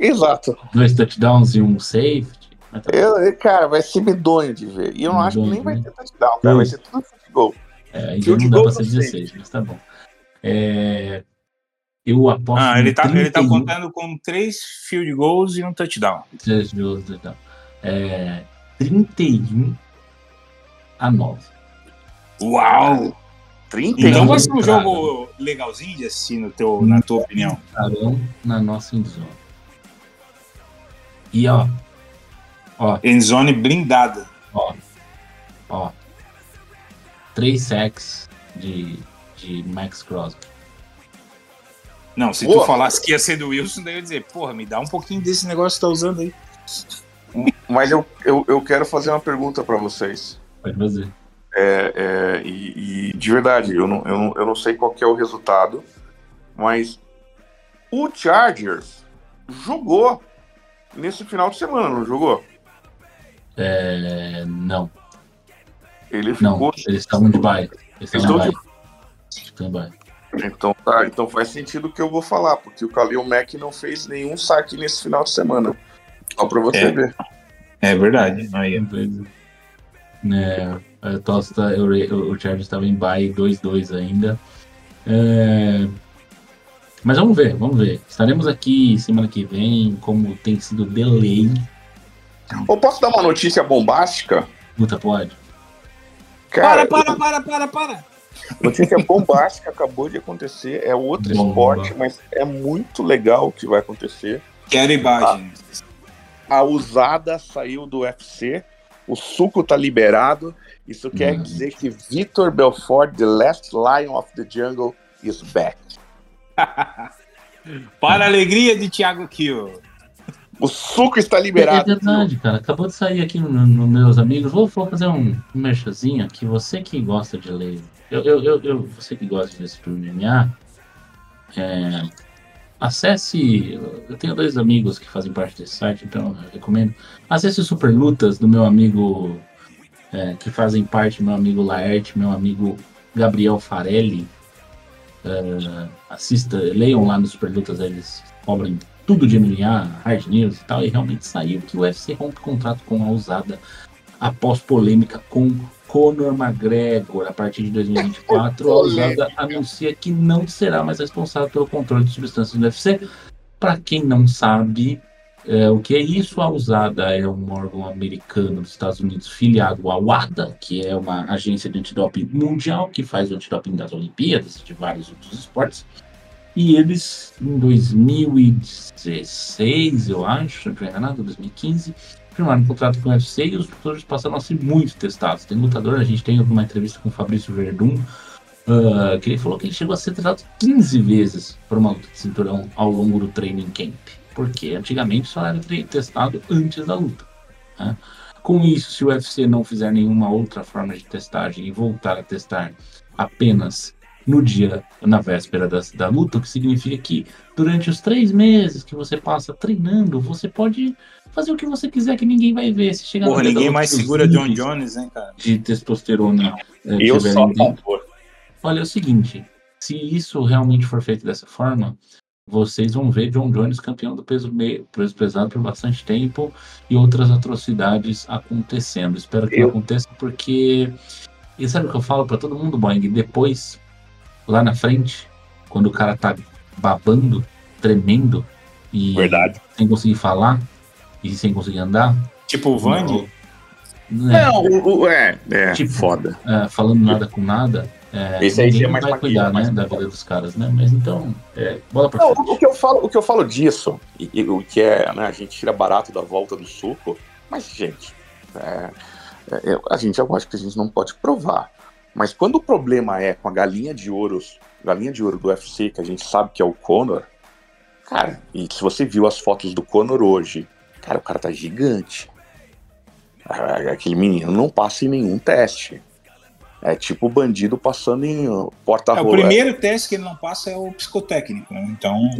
Exato. Dois touchdowns e um safety? Mas tá. Eu, cara, vai ser medonho de ver. E eu não acho que nem vai Medonho, ter touchdown, cara. Vai ser tudo futebol. É, ainda Field não dá pra ser não 16, mas tá bom. É, eu aposto. Ah, ele tá, ele tá 31 contando com três field goals e um touchdown. três gols, então. É, 31 a 9. Uau! 30 Então vai ser um jogo legalzinho de assistir, no teu, na tua opinião. Estarão na nossa endzone. E ó, ó, Endzone blindada. ó, ó. Três sacks de, de Max Crosby. Não, se Boa. tu falasse que ia ser do Wilson, daí eu ia dizer, porra, me dá um pouquinho desse negócio que tá usando aí. Mas eu, eu, eu quero fazer uma pergunta pra vocês. Pode fazer. É, é, e, e de verdade, eu não, eu, não, eu não sei qual que é o resultado, mas o Chargers jogou nesse final de semana, não jogou? É, não, Ele não, ficou. eles estavam de bye. Eles estavam Estão de de- Então, tá, então faz sentido o que eu vou falar, porque o Khalil Mack não fez nenhum saque nesse final de semana. Só pra você É. ver. É verdade. Aí, É, a Tosta, o, o Chargers estava em bye 2-2 ainda. É, mas vamos ver, vamos ver. Estaremos aqui semana que vem, como tem sido delay. Ou posso dar uma notícia bombástica? Puta, pode? Cara, para, para, para, para. Notícia bombástica acabou de acontecer. É outro Bomba. esporte, mas é muito legal o que vai acontecer. Quero imagem. A usada saiu do UFC, o suco tá liberado. Isso quer Hum. dizer que Vitor Belfort, the last lion of the jungle, is back. *laughs* Para a alegria de Thiago Kiel. O suco está É, liberado. verdade, cara. Acabou de sair aqui nos no, meus amigos. Vou, vou fazer um, um merchazinho aqui. Você que gosta de ler. Eu, eu, eu, eu- você que gosta de ler sobre MMA, é, acesse. Eu tenho dois amigos que fazem parte desse site, então eu recomendo. Acesse o Super Lutas do meu amigo é, que fazem parte, meu amigo Laerte, meu amigo Gabriel Farelli. É, assista, leiam lá no Super Lutas, eles cobrem tudo de MMA, hard news e tal, e realmente saiu que o UFC rompe contrato com a usada após polêmica com Conor McGregor. A partir de 2024, a usada anuncia que não será mais responsável pelo controle de substâncias do UFC. Para quem não sabe é, o que é isso, a usada é um órgão americano dos Estados Unidos filiado à WADA, que é uma agência de antidoping mundial que faz o antidoping das Olimpíadas e de vários outros esportes. E eles, em 2016, eu acho, não estiver enganado, 2015, firmaram um contrato com o UFC e os lutadores passaram a ser muito testados. Tem lutador, a gente tem uma entrevista com o Fabrício Verdun, ah, que ele falou que ele chegou a ser testado 15 vezes por uma luta de cinturão ao longo do training camp. Porque antigamente só era testado antes da luta. né? Com isso, se o UFC não fizer nenhuma outra forma de testagem e voltar a testar apenas no dia, na véspera da, da luta, o que significa que durante os três meses que você passa treinando, você pode fazer o que você quiser que ninguém vai ver. Se chegar no Porra, ninguém mais segura John Jones, hein, cara? De testosterona. eh, Eu sou a favor. Olha, é o seguinte: se isso realmente for feito dessa forma, vocês vão ver John Jones campeão do peso, meio, peso pesado por bastante tempo e outras atrocidades acontecendo. Espero que Eu- não aconteça, porque. E sabe o que eu falo pra todo mundo, Boeing? Depois, lá na frente, quando o cara tá babando, tremendo e Verdade. sem conseguir falar e sem conseguir andar, Tipo o Vandy? né, Não, o, o- é, é, Tipo, foda. é, falando nada com nada, é, Esse aí já é mais vai cuidar maquia, né, mais- da vida dos caras, né? Mas então, é, bola pra Não, frente. o que eu falo, o que eu falo disso, e, e o que é, né, a gente tira barato da volta do suco, mas, gente, é, é, a gente, eu acho que a gente não pode provar. Mas quando o problema é com a galinha de ouros, galinha de ouro do UFC, que a gente sabe que é o Conor, cara, e se você viu as fotos do Conor hoje, cara, o cara tá gigante. Aquele menino não passa em nenhum teste. É tipo o bandido passando em uh, É, o primeiro teste que ele não passa é o psicotécnico, né? Então,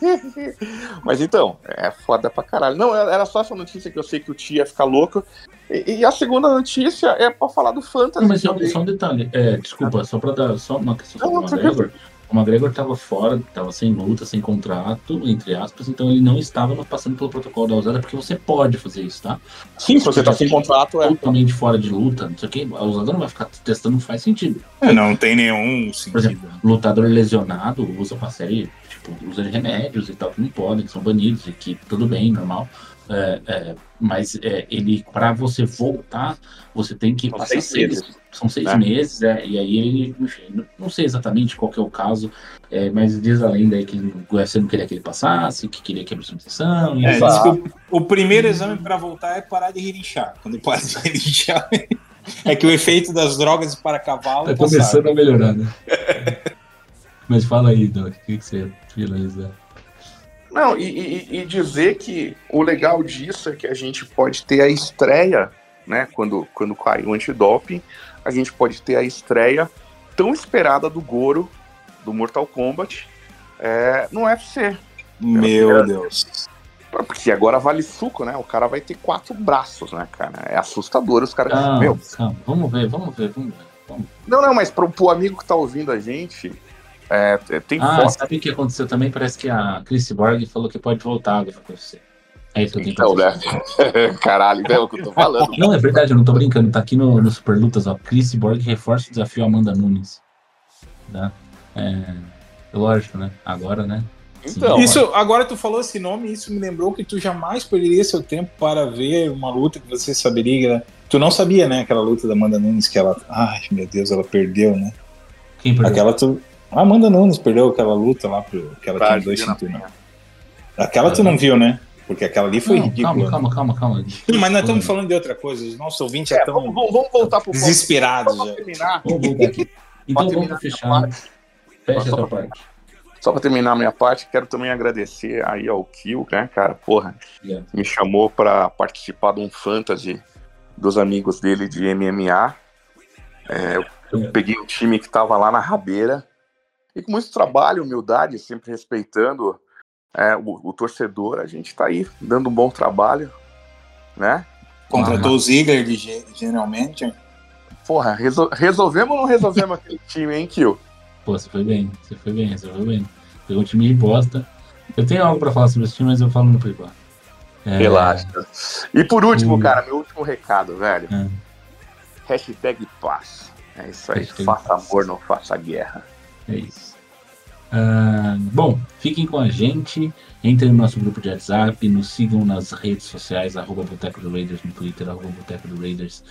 *laughs* Mas então, é foda pra caralho. Não, era só essa notícia que eu sei que o tio ia ficar louco. E, e a segunda notícia é pra falar do Fantasy. Não, mas só, só um detalhe, é, desculpa, só pra dar só uma questão Não, não. O McGregor tava fora, tava sem luta, sem contrato, entre aspas, então ele não estava passando pelo protocolo da usada, porque você pode fazer isso, tá? Sim, se você tá sem contrato, é. Totalmente fora de luta, não sei o que, a usada não vai ficar testando, não faz sentido. não tem nenhum Por sentido. exemplo, lutador lesionado usa pra série, tipo, usa remédios e tal, que não podem, que são banidos, e que tudo bem, normal. É, é, mas é, ele, pra você voltar, você tem que São passar seis seis, meses. são seis né? meses, é, e aí ele, enfim, não- sei exatamente qual que é o caso, é, mas diz a lenda aí que o UFC não queria que ele passasse, que queria que abrisse uma sessão, É, o, o primeiro exame para voltar é parar de relinchar. Quando para de *laughs* relinchar, é que o efeito das drogas para cavalo tá passaram. começando a melhorar, né? mas fala aí, Doc, o que, que você finaliza? Não, e, e- e dizer que o legal disso é que a gente pode ter a estreia né? Quando, quando cair o antidoping, a gente pode ter a estreia tão esperada do Goro, do Mortal Kombat, é, no UFC. Meu Deus. Porque agora vale suco, né? O cara vai ter quatro braços, né, cara? É assustador os caras. Calma, Meu, calma. Vamos ver, vamos ver, vamos ver. Vamos. não, não, mas pro, pro amigo que tá ouvindo a gente, é, é, tem Ah, foto. sabe o que aconteceu também? Parece que a Chris Borg falou que pode voltar agora pra você. É isso que eu tenho Então, né? *laughs* Caralho, é o que eu tô falando. Não, é verdade, eu não tô brincando. Tá aqui no, no Super Lutas, ó. Chris Borg reforça o desafio Amanda Nunes. Tá? É, lógico, né? Agora, né? Então, Isso, agora tu falou esse nome, isso me lembrou que tu jamais perderia seu tempo para ver uma luta que você saberia. que era- Tu não sabia, né? Aquela luta da Amanda Nunes que ela. Ai, meu Deus, ela perdeu, né? Quem perdeu? Aquela tu. A Amanda Nunes perdeu aquela luta lá pro. Que ela tinha dois cinturões. Aquela tu não viu, né? Porque aquela ali foi Não, ridícula. calma, calma, calma, calma. Não, mas nós estamos falando de outra coisa. Os nossos ouvintes já É, estão vamos, vamos, voltar pro desesperados Só pra já. terminar, Vamos voltar aqui. Então vamos fechar. Fecha a Só tua pra- parte. Só pra terminar a minha parte, quero também agradecer aí ao Kill, né, cara? Porra, Obrigado. me chamou pra participar de um fantasy dos amigos dele de MMA. É, eu peguei um time que tava lá na rabeira. E com muito trabalho, humildade, sempre respeitando é, o, o torcedor, a gente tá aí dando um bom trabalho, né? Contratou o Ziggler geralmente. Porra, resol- resolvemos ou não resolvemos *laughs* aquele time, hein, Kill? Pô, você foi bem, você foi bem, você foi bem. Pegou um time de bosta. Eu tenho algo pra falar sobre esse time, mas eu falo no privado. É, Relaxa. E por último, Hum. cara, meu último recado, velho. É. Hashtag paz. É isso aí. Hashtag faça paz. amor, não faça guerra. É isso. Ah, bom, fiquem com a gente, entrem no nosso grupo de WhatsApp, nos sigam nas redes sociais, arroba Boteco do Raiders no Twitter, arroba Boteco do Raiders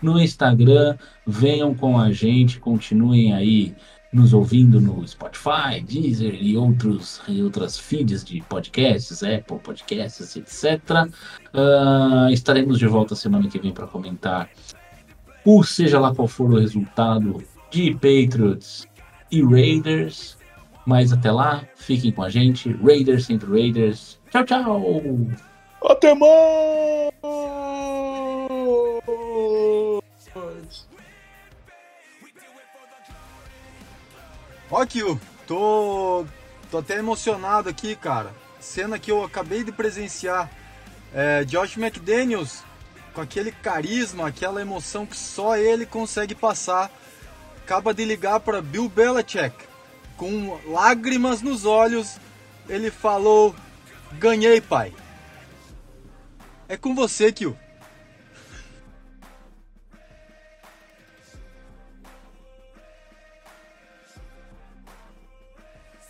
no Instagram, venham com a gente, continuem aí nos ouvindo no Spotify, Deezer e outros e outras feeds de podcasts, Apple Podcasts, etc. Ah, estaremos de volta semana que vem para comentar o seja lá qual for o resultado de Patriots e Raiders. Mas até lá, fiquem com a gente. Raiders sempre Raiders. Tchau, tchau! Até mais! Ó, Kio, tô, tô até emocionado aqui, cara. Cena que eu acabei de presenciar. É, Josh McDaniels, com aquele carisma, aquela emoção que só ele consegue passar, acaba de ligar para Bill Belichick. Com lágrimas nos olhos, ele falou: Ganhei, pai. É com você, Kio.